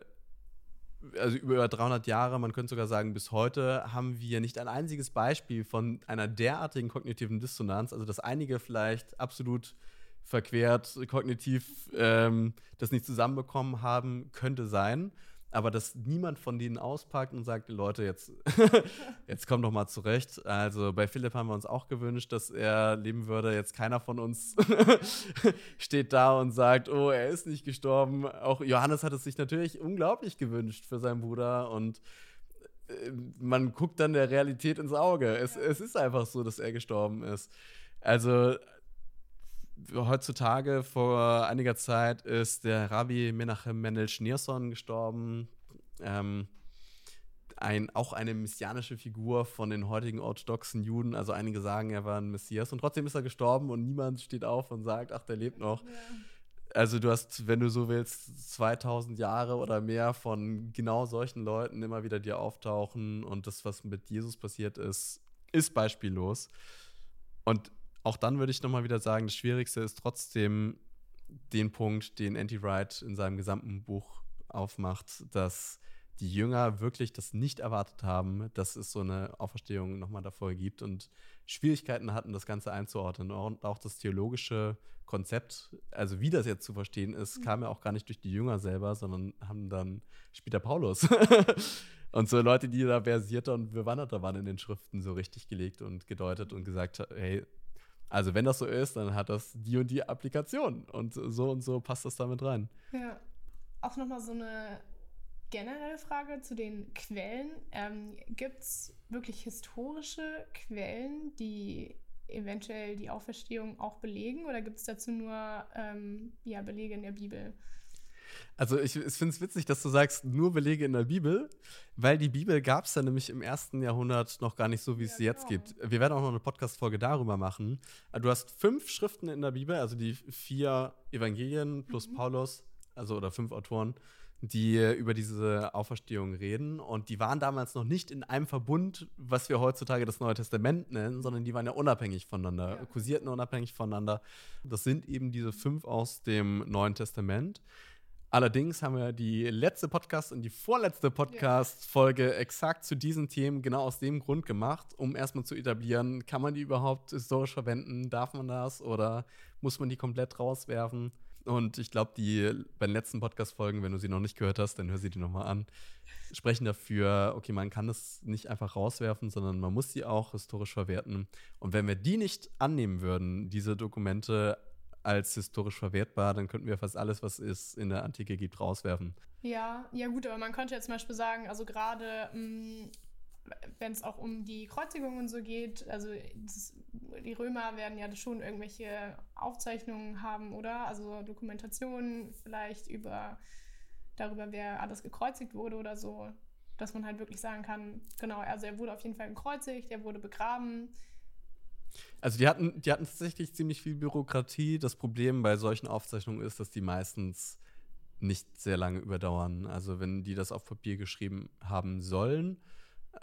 also über 300 Jahre, man könnte sogar sagen bis heute, haben wir nicht ein einziges Beispiel von einer derartigen kognitiven Dissonanz, also dass einige vielleicht absolut verquert, kognitiv ähm, das nicht zusammenbekommen haben, könnte sein aber dass niemand von denen auspackt und sagt, Leute, jetzt, jetzt komm doch mal zurecht. Also bei Philipp haben wir uns auch gewünscht, dass er leben würde. Jetzt keiner von uns steht da und sagt, oh, er ist nicht gestorben. Auch Johannes hat es sich natürlich unglaublich gewünscht für seinen Bruder und äh, man guckt dann der Realität ins Auge. Es, es ist einfach so, dass er gestorben ist. Also heutzutage, vor einiger Zeit, ist der Rabbi Menachem Mendel Schneerson gestorben. Ähm, ein, auch eine messianische Figur von den heutigen orthodoxen Juden. Also einige sagen, er war ein Messias und trotzdem ist er gestorben und niemand steht auf und sagt, ach, der lebt noch. Ja. Also du hast, wenn du so willst, 2000 Jahre oder mehr von genau solchen Leuten immer wieder dir auftauchen und das, was mit Jesus passiert ist, ist beispiellos. Und auch dann würde ich nochmal wieder sagen, das Schwierigste ist trotzdem den Punkt, den Andy Wright in seinem gesamten Buch aufmacht, dass die Jünger wirklich das nicht erwartet haben, dass es so eine Auferstehung nochmal davor gibt und Schwierigkeiten hatten, das Ganze einzuordnen. Und auch das theologische Konzept, also wie das jetzt zu verstehen ist, mhm. kam ja auch gar nicht durch die Jünger selber, sondern haben dann später Paulus und so Leute, die da versierter und bewanderter waren in den Schriften, so richtig gelegt und gedeutet und gesagt, hey, also wenn das so ist, dann hat das die und die Applikation und so und so passt das damit rein. Ja. Auch nochmal so eine generelle Frage zu den Quellen. Ähm, Gibt es wirklich historische Quellen, die eventuell die Auferstehung auch belegen oder gibt es dazu nur ähm, ja, Belege in der Bibel? Also ich, ich finde es witzig, dass du sagst, nur Belege in der Bibel, weil die Bibel gab es ja nämlich im ersten Jahrhundert noch gar nicht so, wie es ja, sie jetzt genau. gibt. Wir werden auch noch eine Podcast-Folge darüber machen. Du hast fünf Schriften in der Bibel, also die vier Evangelien plus mhm. Paulus, also oder fünf Autoren, die über diese Auferstehung reden. Und die waren damals noch nicht in einem Verbund, was wir heutzutage das Neue Testament nennen, sondern die waren ja unabhängig voneinander, ja. kursierten unabhängig voneinander. Das sind eben diese fünf aus dem Neuen Testament. Allerdings haben wir die letzte Podcast und die vorletzte Podcast-Folge ja. exakt zu diesen Themen genau aus dem Grund gemacht, um erstmal zu etablieren, kann man die überhaupt historisch verwenden? Darf man das oder muss man die komplett rauswerfen? Und ich glaube, die bei den letzten Podcast-Folgen, wenn du sie noch nicht gehört hast, dann hör sie dir nochmal an, sprechen dafür, okay, man kann das nicht einfach rauswerfen, sondern man muss sie auch historisch verwerten. Und wenn wir die nicht annehmen würden, diese Dokumente als historisch verwertbar, dann könnten wir fast alles, was es in der Antike gibt, rauswerfen. Ja, ja gut, aber man könnte jetzt zum Beispiel sagen, also gerade mm, wenn es auch um die Kreuzigungen so geht, also das, die Römer werden ja schon irgendwelche Aufzeichnungen haben, oder? Also Dokumentationen vielleicht über darüber, wer alles gekreuzigt wurde oder so, dass man halt wirklich sagen kann, genau, also er wurde auf jeden Fall gekreuzigt, er wurde begraben, also die hatten, die hatten tatsächlich ziemlich viel Bürokratie. Das Problem bei solchen Aufzeichnungen ist, dass die meistens nicht sehr lange überdauern. Also wenn die das auf Papier geschrieben haben sollen,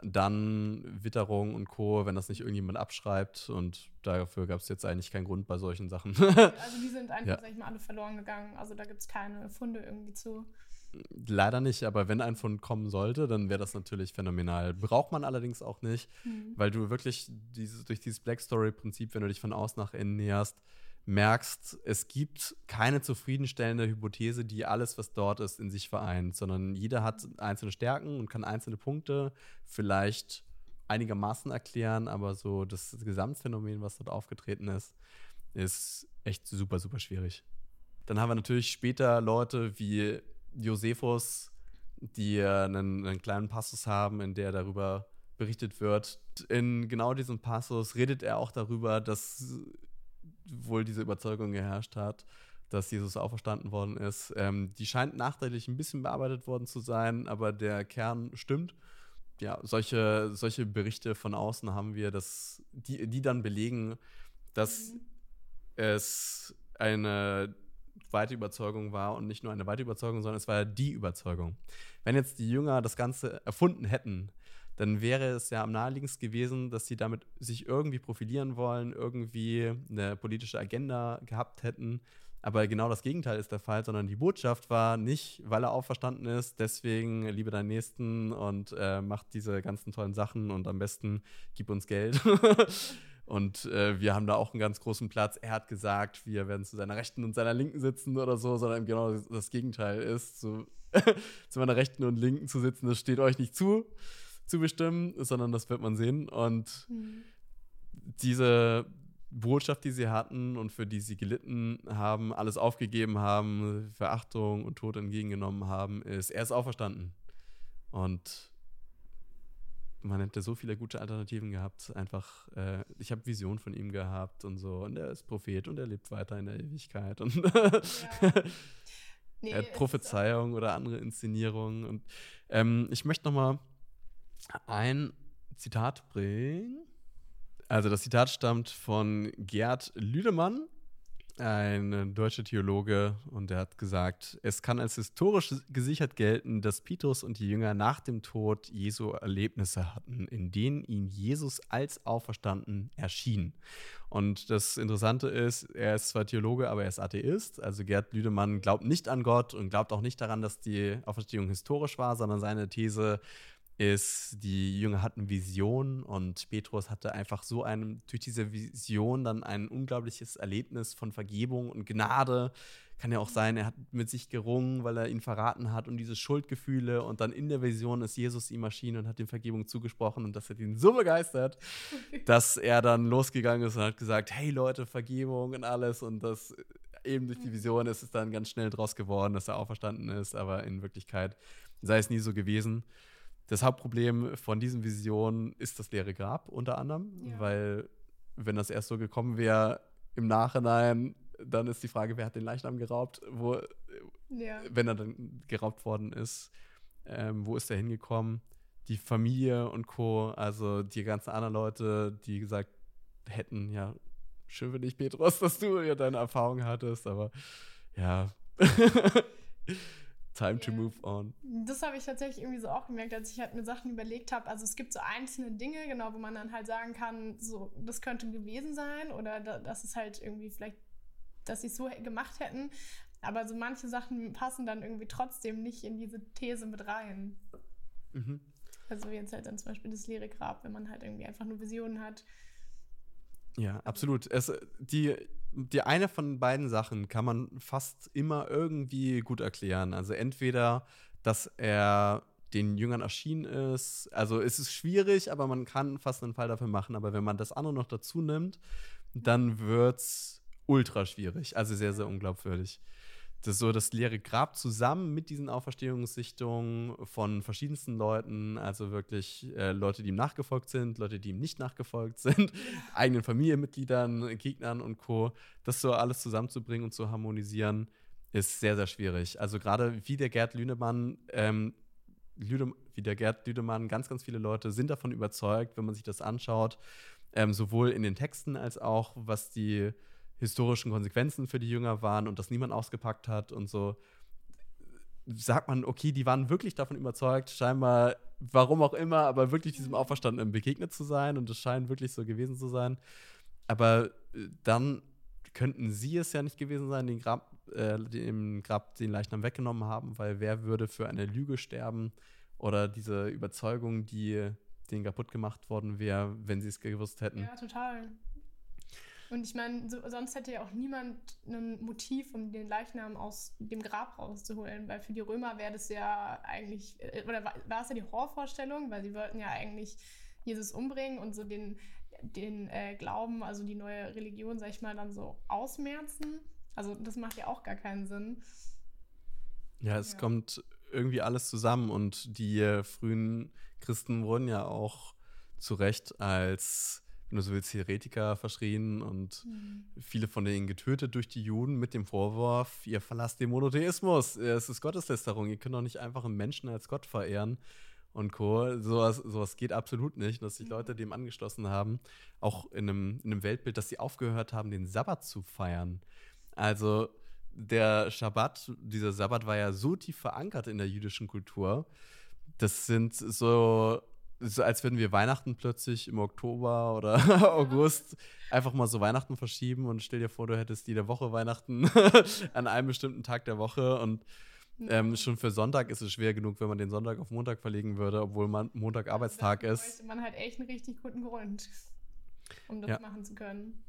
dann Witterung und Co., wenn das nicht irgendjemand abschreibt und dafür gab es jetzt eigentlich keinen Grund bei solchen Sachen. also die sind einfach, ja. sag ich mal, alle verloren gegangen. Also da gibt es keine Funde irgendwie zu. Leider nicht, aber wenn ein Fund kommen sollte, dann wäre das natürlich phänomenal. Braucht man allerdings auch nicht, mhm. weil du wirklich dieses, durch dieses Black Story-Prinzip, wenn du dich von außen nach innen näherst, merkst, es gibt keine zufriedenstellende Hypothese, die alles, was dort ist, in sich vereint, sondern jeder hat einzelne Stärken und kann einzelne Punkte vielleicht einigermaßen erklären, aber so das Gesamtphänomen, was dort aufgetreten ist, ist echt super, super schwierig. Dann haben wir natürlich später Leute wie Josephus, die einen, einen kleinen Passus haben, in der darüber berichtet wird. In genau diesem Passus redet er auch darüber, dass wohl diese Überzeugung geherrscht hat, dass Jesus auferstanden worden ist. Ähm, die scheint nachträglich ein bisschen bearbeitet worden zu sein, aber der Kern stimmt. Ja, solche, solche Berichte von außen haben wir, dass die, die dann belegen, dass mhm. es eine weite Überzeugung war und nicht nur eine weite Überzeugung, sondern es war die Überzeugung. Wenn jetzt die Jünger das Ganze erfunden hätten, dann wäre es ja am naheliegendsten gewesen, dass sie damit sich irgendwie profilieren wollen, irgendwie eine politische Agenda gehabt hätten. Aber genau das Gegenteil ist der Fall, sondern die Botschaft war nicht, weil er auferstanden ist, deswegen liebe deinen Nächsten und äh, mach diese ganzen tollen Sachen und am besten gib uns Geld. und äh, wir haben da auch einen ganz großen Platz. Er hat gesagt, wir werden zu seiner Rechten und seiner Linken sitzen oder so, sondern genau das Gegenteil ist, zu, zu meiner Rechten und Linken zu sitzen, das steht euch nicht zu, zu bestimmen, sondern das wird man sehen. Und mhm. diese Botschaft, die sie hatten und für die sie gelitten haben, alles aufgegeben haben, Verachtung und Tod entgegengenommen haben, ist, er ist auferstanden. Und man hätte so viele gute Alternativen gehabt. Einfach, äh, ich habe Vision von ihm gehabt und so. Und er ist Prophet und er lebt weiter in der Ewigkeit. Und ja. nee, er hat Prophezeiung oder andere Inszenierungen. Und ähm, ich möchte noch mal ein Zitat bringen. Also das Zitat stammt von Gerd Lüdemann, ein deutscher Theologe, und er hat gesagt, es kann als historisch gesichert gelten, dass Petrus und die Jünger nach dem Tod Jesu Erlebnisse hatten, in denen ihnen Jesus als auferstanden erschien. Und das Interessante ist, er ist zwar Theologe, aber er ist Atheist. Also Gerd Lüdemann glaubt nicht an Gott und glaubt auch nicht daran, dass die Auferstehung historisch war, sondern seine These ist, die Jünger hatten Vision und Petrus hatte einfach so ein, durch diese Vision dann ein unglaubliches Erlebnis von Vergebung und Gnade. Kann ja auch sein, er hat mit sich gerungen, weil er ihn verraten hat und diese Schuldgefühle und dann in der Vision ist Jesus ihm erschienen und hat ihm Vergebung zugesprochen und das hat ihn so begeistert, dass er dann losgegangen ist und hat gesagt, hey Leute, Vergebung und alles und das eben durch die Vision ist es dann ganz schnell draus geworden, dass er auferstanden ist, aber in Wirklichkeit sei es nie so gewesen. Das Hauptproblem von diesen Visionen ist das leere Grab unter anderem, ja. weil wenn das erst so gekommen wäre im Nachhinein, dann ist die Frage, wer hat den Leichnam geraubt, wo, ja. wenn er dann geraubt worden ist, ähm, wo ist er hingekommen? Die Familie und Co., also die ganzen anderen Leute, die gesagt hätten, ja, schön für dich, Petrus, dass du ja deine Erfahrung hattest, aber ja. Time to move on. Das habe ich tatsächlich irgendwie so auch gemerkt, als ich halt mir Sachen überlegt habe. Also es gibt so einzelne Dinge, genau, wo man dann halt sagen kann, so, das könnte gewesen sein oder da, das ist halt irgendwie vielleicht, dass sie es so gemacht hätten. Aber so manche Sachen passen dann irgendwie trotzdem nicht in diese These mit rein. Mhm. Also jetzt halt dann zum Beispiel das leere Grab, wenn man halt irgendwie einfach nur Visionen hat. Ja, absolut. Es, die die eine von beiden Sachen kann man fast immer irgendwie gut erklären. Also entweder, dass er den Jüngern erschienen ist. Also es ist schwierig, aber man kann fast einen Fall dafür machen. Aber wenn man das andere noch dazu nimmt, dann wird es ultra schwierig. Also sehr, sehr unglaubwürdig das so das leere Grab zusammen mit diesen Auferstehungssichtungen von verschiedensten Leuten, also wirklich äh, Leute, die ihm nachgefolgt sind, Leute, die ihm nicht nachgefolgt sind, eigenen Familienmitgliedern, Gegnern und Co. Das so alles zusammenzubringen und zu harmonisieren, ist sehr, sehr schwierig. Also gerade wie der Gerd Lünemann, ähm, Lüde, wie der Gerd Lüdemann, ganz, ganz viele Leute sind davon überzeugt, wenn man sich das anschaut, ähm, sowohl in den Texten als auch was die historischen Konsequenzen für die Jünger waren und das niemand ausgepackt hat und so, sagt man, okay, die waren wirklich davon überzeugt, scheinbar, warum auch immer, aber wirklich diesem Auferstandenen begegnet zu sein und es scheint wirklich so gewesen zu sein. Aber äh, dann könnten sie es ja nicht gewesen sein, den Grab, äh, dem Grab den Leichnam weggenommen haben, weil wer würde für eine Lüge sterben oder diese Überzeugung, die denen kaputt gemacht worden wäre, wenn sie es gewusst hätten. Ja, total. Und ich meine, so, sonst hätte ja auch niemand ein Motiv, um den Leichnam aus dem Grab rauszuholen, weil für die Römer wäre das ja eigentlich, äh, oder war, war es ja die Horrorvorstellung, weil sie wollten ja eigentlich Jesus umbringen und so den, den äh, Glauben, also die neue Religion, sag ich mal, dann so ausmerzen. Also das macht ja auch gar keinen Sinn. Ja, es ja. kommt irgendwie alles zusammen und die äh, frühen Christen wurden ja auch zu Recht als wenn du so willst, Heretiker verschrien und mhm. viele von denen getötet durch die Juden mit dem Vorwurf, ihr verlasst den Monotheismus, es ist Gotteslästerung, ihr könnt doch nicht einfach einen Menschen als Gott verehren und Co. Sowas, sowas geht absolut nicht, dass sich mhm. Leute dem angeschlossen haben, auch in einem, in einem Weltbild, dass sie aufgehört haben, den Sabbat zu feiern. Also der Schabbat, dieser Sabbat war ja so tief verankert in der jüdischen Kultur. Das sind so so als würden wir Weihnachten plötzlich im Oktober oder August einfach mal so Weihnachten verschieben und stell dir vor, du hättest jede Woche Weihnachten an einem bestimmten Tag der Woche und ähm, schon für Sonntag ist es schwer genug, wenn man den Sonntag auf Montag verlegen würde, obwohl man Montag Arbeitstag da ist. man halt echt einen richtig guten Grund, um das Ja. machen zu können.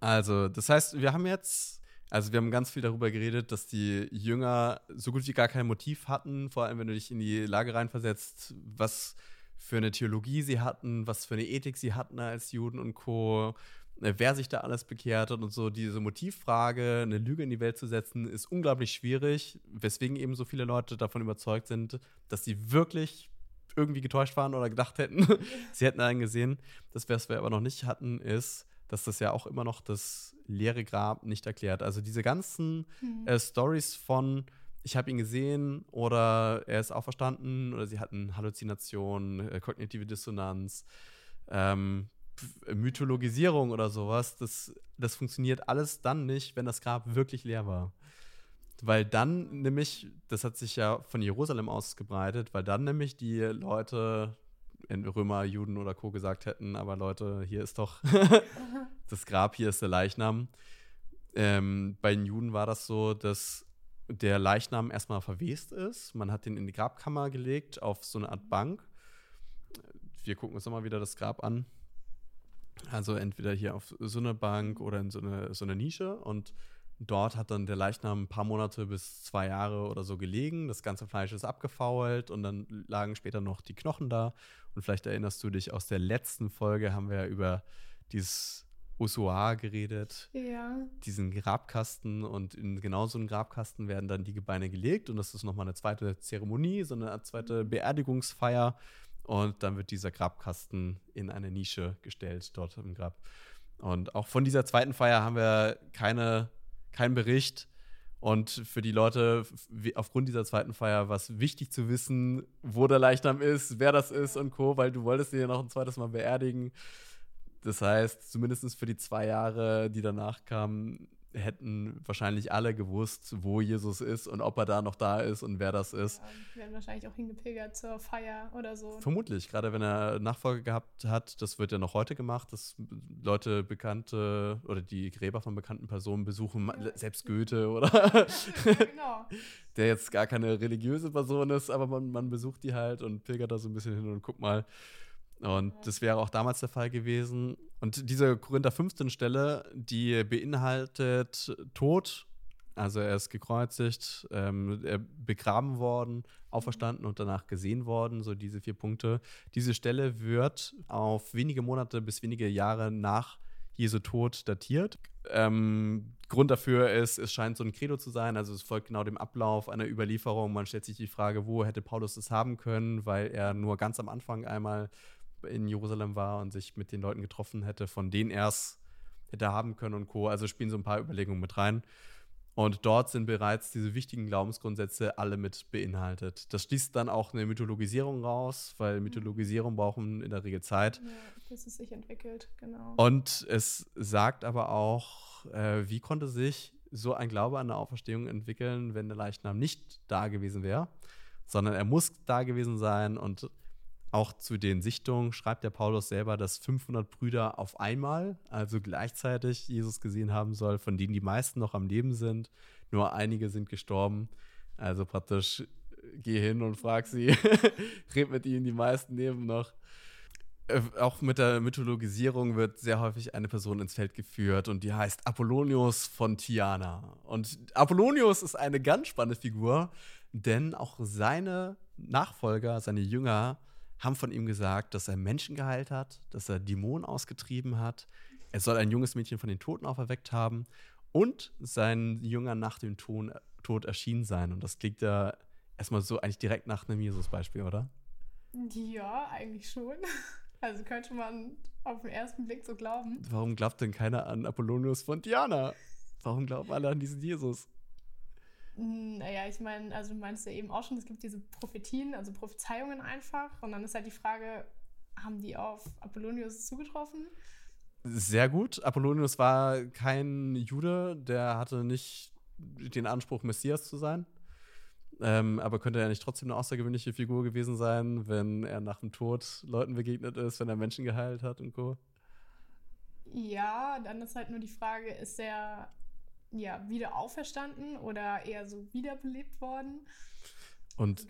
Also, das heißt, wir haben jetzt, also wir haben ganz viel darüber geredet, dass die Jünger so gut wie gar kein Motiv hatten, vor allem wenn du dich in die Lage reinversetzt, was für eine Theologie sie hatten, was für eine Ethik sie hatten als Juden und Co., äh, wer sich da alles bekehrt hat und so. Diese Motivfrage, eine Lüge in die Welt zu setzen, ist unglaublich schwierig, weswegen eben so viele Leute davon überzeugt sind, dass sie wirklich irgendwie getäuscht waren oder gedacht hätten, sie hätten einen gesehen. Das, was wir aber noch nicht hatten, ist, dass das ja auch immer noch das leere Grab nicht erklärt. Also diese ganzen Hm. äh, Stories von ich habe ihn gesehen oder er ist auferstanden oder sie hatten Halluzinationen, äh, kognitive Dissonanz, ähm, Mythologisierung oder sowas, das, das funktioniert alles dann nicht, wenn das Grab wirklich leer war. Weil dann nämlich, das hat sich ja von Jerusalem ausgebreitet, weil dann nämlich die Leute, Römer, Juden oder Co. gesagt hätten, aber Leute, hier ist doch das Grab, hier ist der Leichnam. Ähm, bei den Juden war das so, dass der Leichnam erstmal verwest ist. Man hat den in die Grabkammer gelegt, auf so eine Art Bank. Wir gucken uns nochmal wieder das Grab an. Also entweder hier auf so eine Bank oder in so eine, so eine Nische. Und dort hat dann der Leichnam ein paar Monate bis zwei Jahre oder so gelegen. Das ganze Fleisch ist abgefault und dann lagen später noch die Knochen da. Und vielleicht erinnerst du dich, aus der letzten Folge haben wir ja über dieses Usua geredet, Ja. diesen Grabkasten und in genau so einen Grabkasten werden dann die Gebeine gelegt und das ist nochmal eine zweite Zeremonie, so eine zweite Beerdigungsfeier und dann wird dieser Grabkasten in eine Nische gestellt dort im Grab. Und auch von dieser zweiten Feier haben wir keine, keinen Bericht. Und für die Leute aufgrund dieser zweiten Feier war es wichtig zu wissen, wo der Leichnam ist, wer das ist und Co., weil du wolltest ihn ja noch ein zweites Mal beerdigen. Das heißt, zumindest für die zwei Jahre, die danach kamen, hätten wahrscheinlich alle gewusst, wo Jesus ist und ob er da noch da ist und wer das ist. Ja, werden wahrscheinlich auch hingepilgert zur Feier oder so. Vermutlich, gerade wenn er Nachfolge gehabt hat, das wird ja noch heute gemacht, dass Leute bekannte oder die Gräber von bekannten Personen besuchen, Ja. selbst Goethe oder genau. der jetzt gar keine religiöse Person ist, aber man, man besucht die halt und pilgert da so ein bisschen hin und guckt mal. Und das wäre auch damals der Fall gewesen. Und diese Korinther 15 Stelle, die beinhaltet Tod, also er ist gekreuzigt, ähm, begraben worden, auferstanden und danach gesehen worden, so diese vier Punkte. Diese Stelle wird auf wenige Monate bis wenige Jahre nach Jesu Tod datiert. Ähm, Grund dafür ist, es scheint so ein Credo zu sein, also es folgt genau dem Ablauf einer Überlieferung. Man stellt sich die Frage, wo hätte Paulus das haben können, weil er nur ganz am Anfang einmal in Jerusalem war und sich mit den Leuten getroffen hätte, von denen er es hätte haben können und Co. Also spielen so ein paar Überlegungen mit rein. Und dort sind bereits diese wichtigen Glaubensgrundsätze alle mit beinhaltet. Das schließt dann auch eine Mythologisierung raus, weil Mythologisierung brauchen in der Regel Zeit. Ja, bis es sich entwickelt, genau. Und es sagt aber auch, äh, wie konnte sich so ein Glaube an eine Auferstehung entwickeln, wenn der Leichnam nicht da gewesen wäre, sondern er muss da gewesen sein. Und auch zu den Sichtungen schreibt der Paulus selber, dass 500 Brüder auf einmal, also gleichzeitig, Jesus gesehen haben soll, von denen die meisten noch am Leben sind. Nur einige sind gestorben. Also praktisch, äh, geh hin und frag sie, red mit ihnen, die meisten leben noch. Äh, auch mit der Mythologisierung wird sehr häufig eine Person ins Feld geführt und die heißt Apollonius von Tyana. Und Apollonius ist eine ganz spannende Figur, denn auch seine Nachfolger, seine Jünger, haben von ihm gesagt, dass er Menschen geheilt hat, dass er Dämonen ausgetrieben hat. Er soll ein junges Mädchen von den Toten auferweckt haben und seinen Jüngern nach dem Ton, Tod erschienen sein. Und das klingt ja erstmal so eigentlich direkt nach einem Jesus-Beispiel, oder? Ja, eigentlich schon. Also könnte man auf den ersten Blick so glauben. Warum glaubt denn keiner an Apollonius von Diana? Warum glauben alle an diesen Jesus? Naja, ich meine, also du meinst ja eben auch schon, es gibt diese Prophetien, also Prophezeiungen einfach. Und dann ist halt die Frage, haben die auf Apollonius zugetroffen? Sehr gut. Apollonius war kein Jude, der hatte nicht den Anspruch, Messias zu sein. Ähm, aber könnte er nicht trotzdem eine außergewöhnliche Figur gewesen sein, wenn er nach dem Tod Leuten begegnet ist, wenn er Menschen geheilt hat und Co.? Ja, dann ist halt nur die Frage, ist er ja wieder auferstanden oder eher so wiederbelebt worden? Und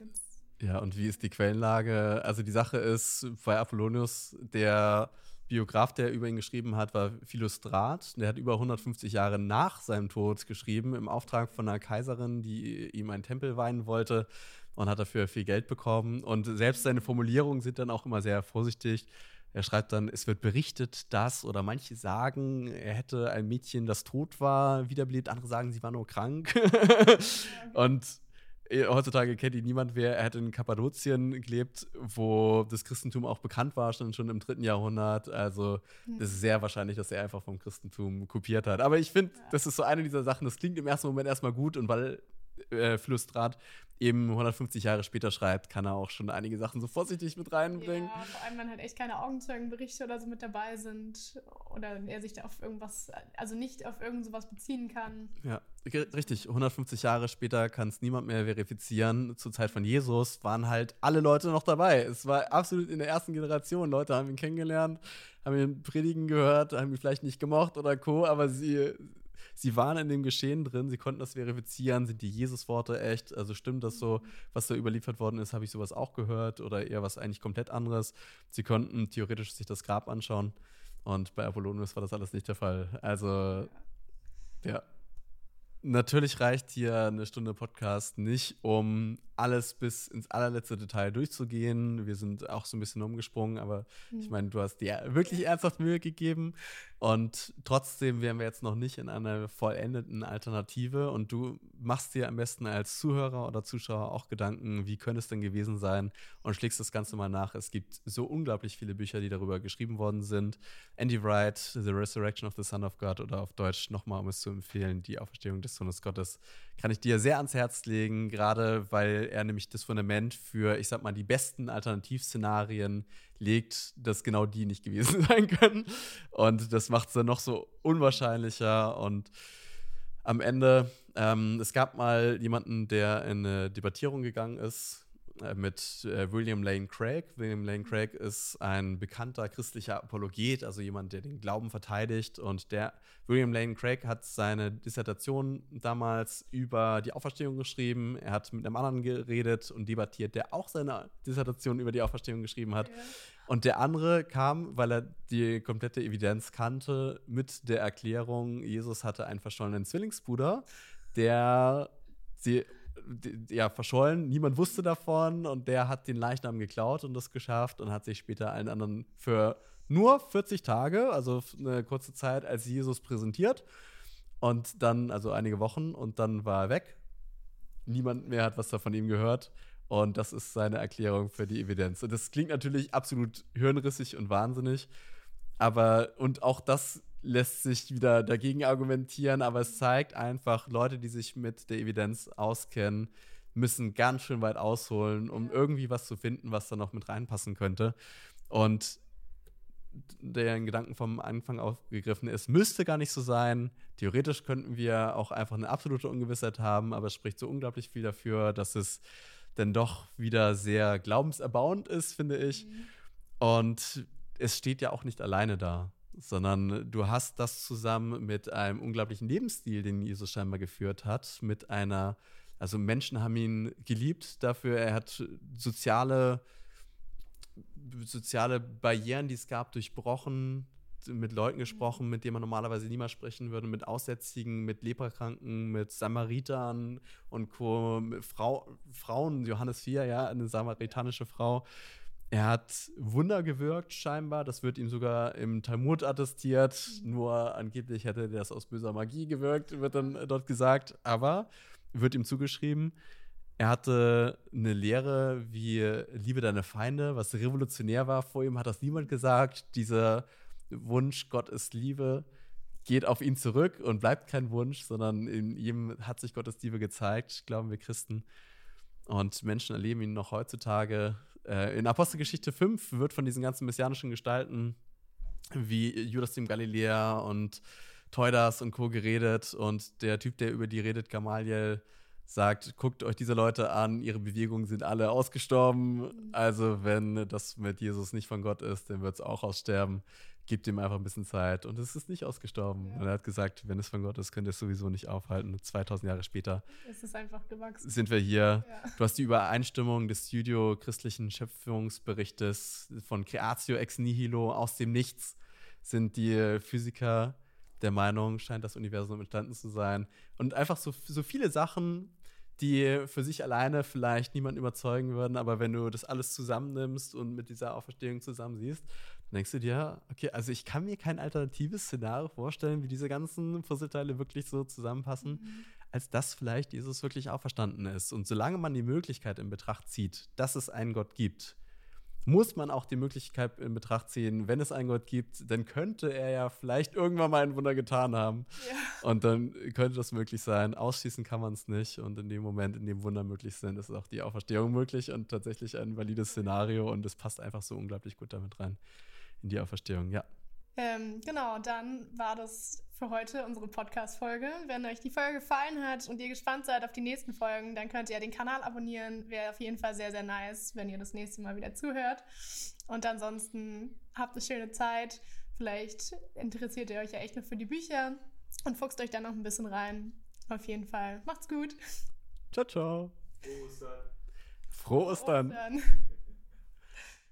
ja, und wie ist die Quellenlage? Also die Sache ist, bei Apollonius, der Biograf, der über ihn geschrieben hat, war Philostrat. Der hat über 150 Jahre nach seinem Tod geschrieben, im Auftrag von einer Kaiserin, die ihm einen Tempel weihen wollte und hat dafür viel Geld bekommen. Und selbst seine Formulierungen sind dann auch immer sehr vorsichtig. Er schreibt dann, es wird berichtet, dass, oder manche sagen, er hätte ein Mädchen, das tot war, wiederbelebt, andere sagen, sie war nur krank. und äh, heutzutage kennt ihn niemand mehr. Er hat in Kappadokien gelebt, wo das Christentum auch bekannt war, schon, schon im dritten Jahrhundert. Also hm. es ist sehr wahrscheinlich, dass er einfach vom Christentum kopiert hat. Aber ich finde, das ist so eine dieser Sachen, das klingt im ersten Moment erstmal gut und weil äh, Flüstrat eben 150 Jahre später schreibt, kann er auch schon einige Sachen so vorsichtig mit reinbringen. Ja, vor allem, wenn halt echt keine Augenzeugenberichte oder so mit dabei sind oder er sich da auf irgendwas, also nicht auf irgend sowas beziehen kann. Ja, richtig. 150 Jahre später kann es niemand mehr verifizieren. Zur Zeit von Jesus waren halt alle Leute noch dabei. Es war absolut in der ersten Generation. Leute haben ihn kennengelernt, haben ihn predigen gehört, haben ihn vielleicht nicht gemocht oder co., aber sie sie waren in dem Geschehen drin, sie konnten das verifizieren, sind die Jesus-Worte echt, also stimmt das so, was da überliefert worden ist, habe ich sowas auch gehört oder eher was eigentlich komplett anderes. Sie konnten theoretisch sich das Grab anschauen und bei Apollonius war das alles nicht der Fall. Also, ja. Natürlich reicht hier eine Stunde Podcast nicht, um alles bis ins allerletzte Detail durchzugehen. Wir sind auch so ein bisschen umgesprungen, aber mhm. ich meine, du hast dir wirklich ernsthaft Mühe gegeben. Und trotzdem wären wir jetzt noch nicht in einer vollendeten Alternative. Und du machst dir am besten als Zuhörer oder Zuschauer auch Gedanken, wie könnte es denn gewesen sein? Und schlägst das Ganze mal nach. Es gibt so unglaublich viele Bücher, die darüber geschrieben worden sind. Andy Wright, The Resurrection of the Son of God oder auf Deutsch nochmal, um es zu empfehlen, die Auferstehung des Sohnes Gottes, kann ich dir sehr ans Herz legen, gerade weil er nämlich das Fundament für, ich sag mal, die besten Alternativszenarien legt, dass genau die nicht gewesen sein können. Und das macht es dann noch so unwahrscheinlicher. Und am Ende, ähm, es gab mal jemanden, der in eine Debattierung gegangen ist mit äh, William Lane Craig. William Lane Craig ist ein bekannter christlicher Apologet, also jemand, der den Glauben verteidigt. Und der William Lane Craig hat seine Dissertation damals über die Auferstehung geschrieben. Er hat mit einem anderen geredet und debattiert, der auch seine Dissertation über die Auferstehung geschrieben hat. Ja. Und der andere kam, weil er die komplette Evidenz kannte, mit der Erklärung, Jesus hatte einen verschollenen Zwillingsbruder, der sie ja, verschollen. Niemand wusste davon und der hat den Leichnam geklaut und das geschafft und hat sich später allen anderen für nur 40 Tage, also eine kurze Zeit, als Jesus präsentiert. Und dann, also einige Wochen, und dann war er weg. Niemand mehr hat was davon ihm gehört. Und das ist seine Erklärung für die Evidenz. Und das klingt natürlich absolut hirnrissig und wahnsinnig. Aber, und auch das lässt sich wieder dagegen argumentieren, aber es zeigt einfach, Leute, die sich mit der Evidenz auskennen, müssen ganz schön weit ausholen, um irgendwie was zu finden, was da noch mit reinpassen könnte. Und der Gedanken vom Anfang aufgegriffen ist, müsste gar nicht so sein. Theoretisch könnten wir auch einfach eine absolute Ungewissheit haben, aber es spricht so unglaublich viel dafür, dass es dann doch wieder sehr glaubenserbauend ist, finde ich. Mhm. Und es steht ja auch nicht alleine da sondern du hast das zusammen mit einem unglaublichen Lebensstil, den Jesus scheinbar geführt hat, mit einer, also Menschen haben ihn geliebt dafür, er hat soziale, soziale Barrieren, die es gab, durchbrochen, mit Leuten gesprochen, mit denen man normalerweise niemals sprechen würde, mit Aussätzigen, mit Leprakranken, mit Samaritern und Co., mit Frau, Frauen, Johannes 4, ja, eine samaritanische Frau, er hat Wunder gewirkt, scheinbar. Das wird ihm sogar im Talmud attestiert. Nur angeblich hätte er das aus böser Magie gewirkt, wird dann dort gesagt. Aber wird ihm zugeschrieben, er hatte eine Lehre wie Liebe deine Feinde, was revolutionär war vor ihm, hat das niemand gesagt. Dieser Wunsch, Gott ist Liebe, geht auf ihn zurück und bleibt kein Wunsch, sondern in ihm hat sich Gottes Liebe gezeigt, glauben wir Christen. Und Menschen erleben ihn noch heutzutage äh, in Apostelgeschichte 5 wird von diesen ganzen messianischen Gestalten wie Judas dem Galiläer und Teudas und Co. geredet und der Typ, der über die redet, Gamaliel, sagt, guckt euch diese Leute an, ihre Bewegungen sind alle ausgestorben. Also wenn das mit Jesus nicht von Gott ist, dann wird es auch aussterben. Gebt ihm einfach ein bisschen Zeit. Und es ist nicht ausgestorben. Ja. Und er hat gesagt, wenn es von Gott ist, könnt ihr es sowieso nicht aufhalten. 2000 Jahre später es ist einfach gewachsen. sind wir hier. Ja. Du hast die Übereinstimmung des judeo-christlichen Schöpfungsberichtes von Creatio ex nihilo aus dem Nichts sind die Physiker der Meinung, scheint das Universum entstanden zu sein. Und einfach so, so viele Sachen, die für sich alleine vielleicht niemanden überzeugen würden, aber wenn du das alles zusammennimmst und mit dieser Auferstehung zusammen siehst, dann denkst du dir, okay, also ich kann mir kein alternatives Szenario vorstellen, wie diese ganzen Puzzleteile wirklich so zusammenpassen, mhm. als dass vielleicht Jesus wirklich auferstanden ist. Und solange man die Möglichkeit in Betracht zieht, dass es einen Gott gibt, muss man auch die Möglichkeit in Betracht ziehen, wenn es einen Gott gibt, dann könnte er ja vielleicht irgendwann mal ein Wunder getan haben. Ja. Und dann könnte das möglich sein. Ausschließen kann man es nicht. Und in dem Moment, in dem Wunder möglich sind, ist auch die Auferstehung möglich und tatsächlich ein valides Szenario. Und es passt einfach so unglaublich gut damit rein in die Auferstehung, ja. Ähm, genau, dann war das für heute unsere Podcast-Folge. Wenn euch die Folge gefallen hat und ihr gespannt seid auf die nächsten Folgen, dann könnt ihr den Kanal abonnieren. Wäre auf jeden Fall sehr, sehr nice, wenn ihr das nächste Mal wieder zuhört. Und ansonsten habt eine schöne Zeit. Vielleicht interessiert ihr euch ja echt noch für die Bücher und fuchst euch dann noch ein bisschen rein. Auf jeden Fall. Macht's gut. Ciao, ciao. Frohe Ostern. Frohe Ostern. Frohe Ostern.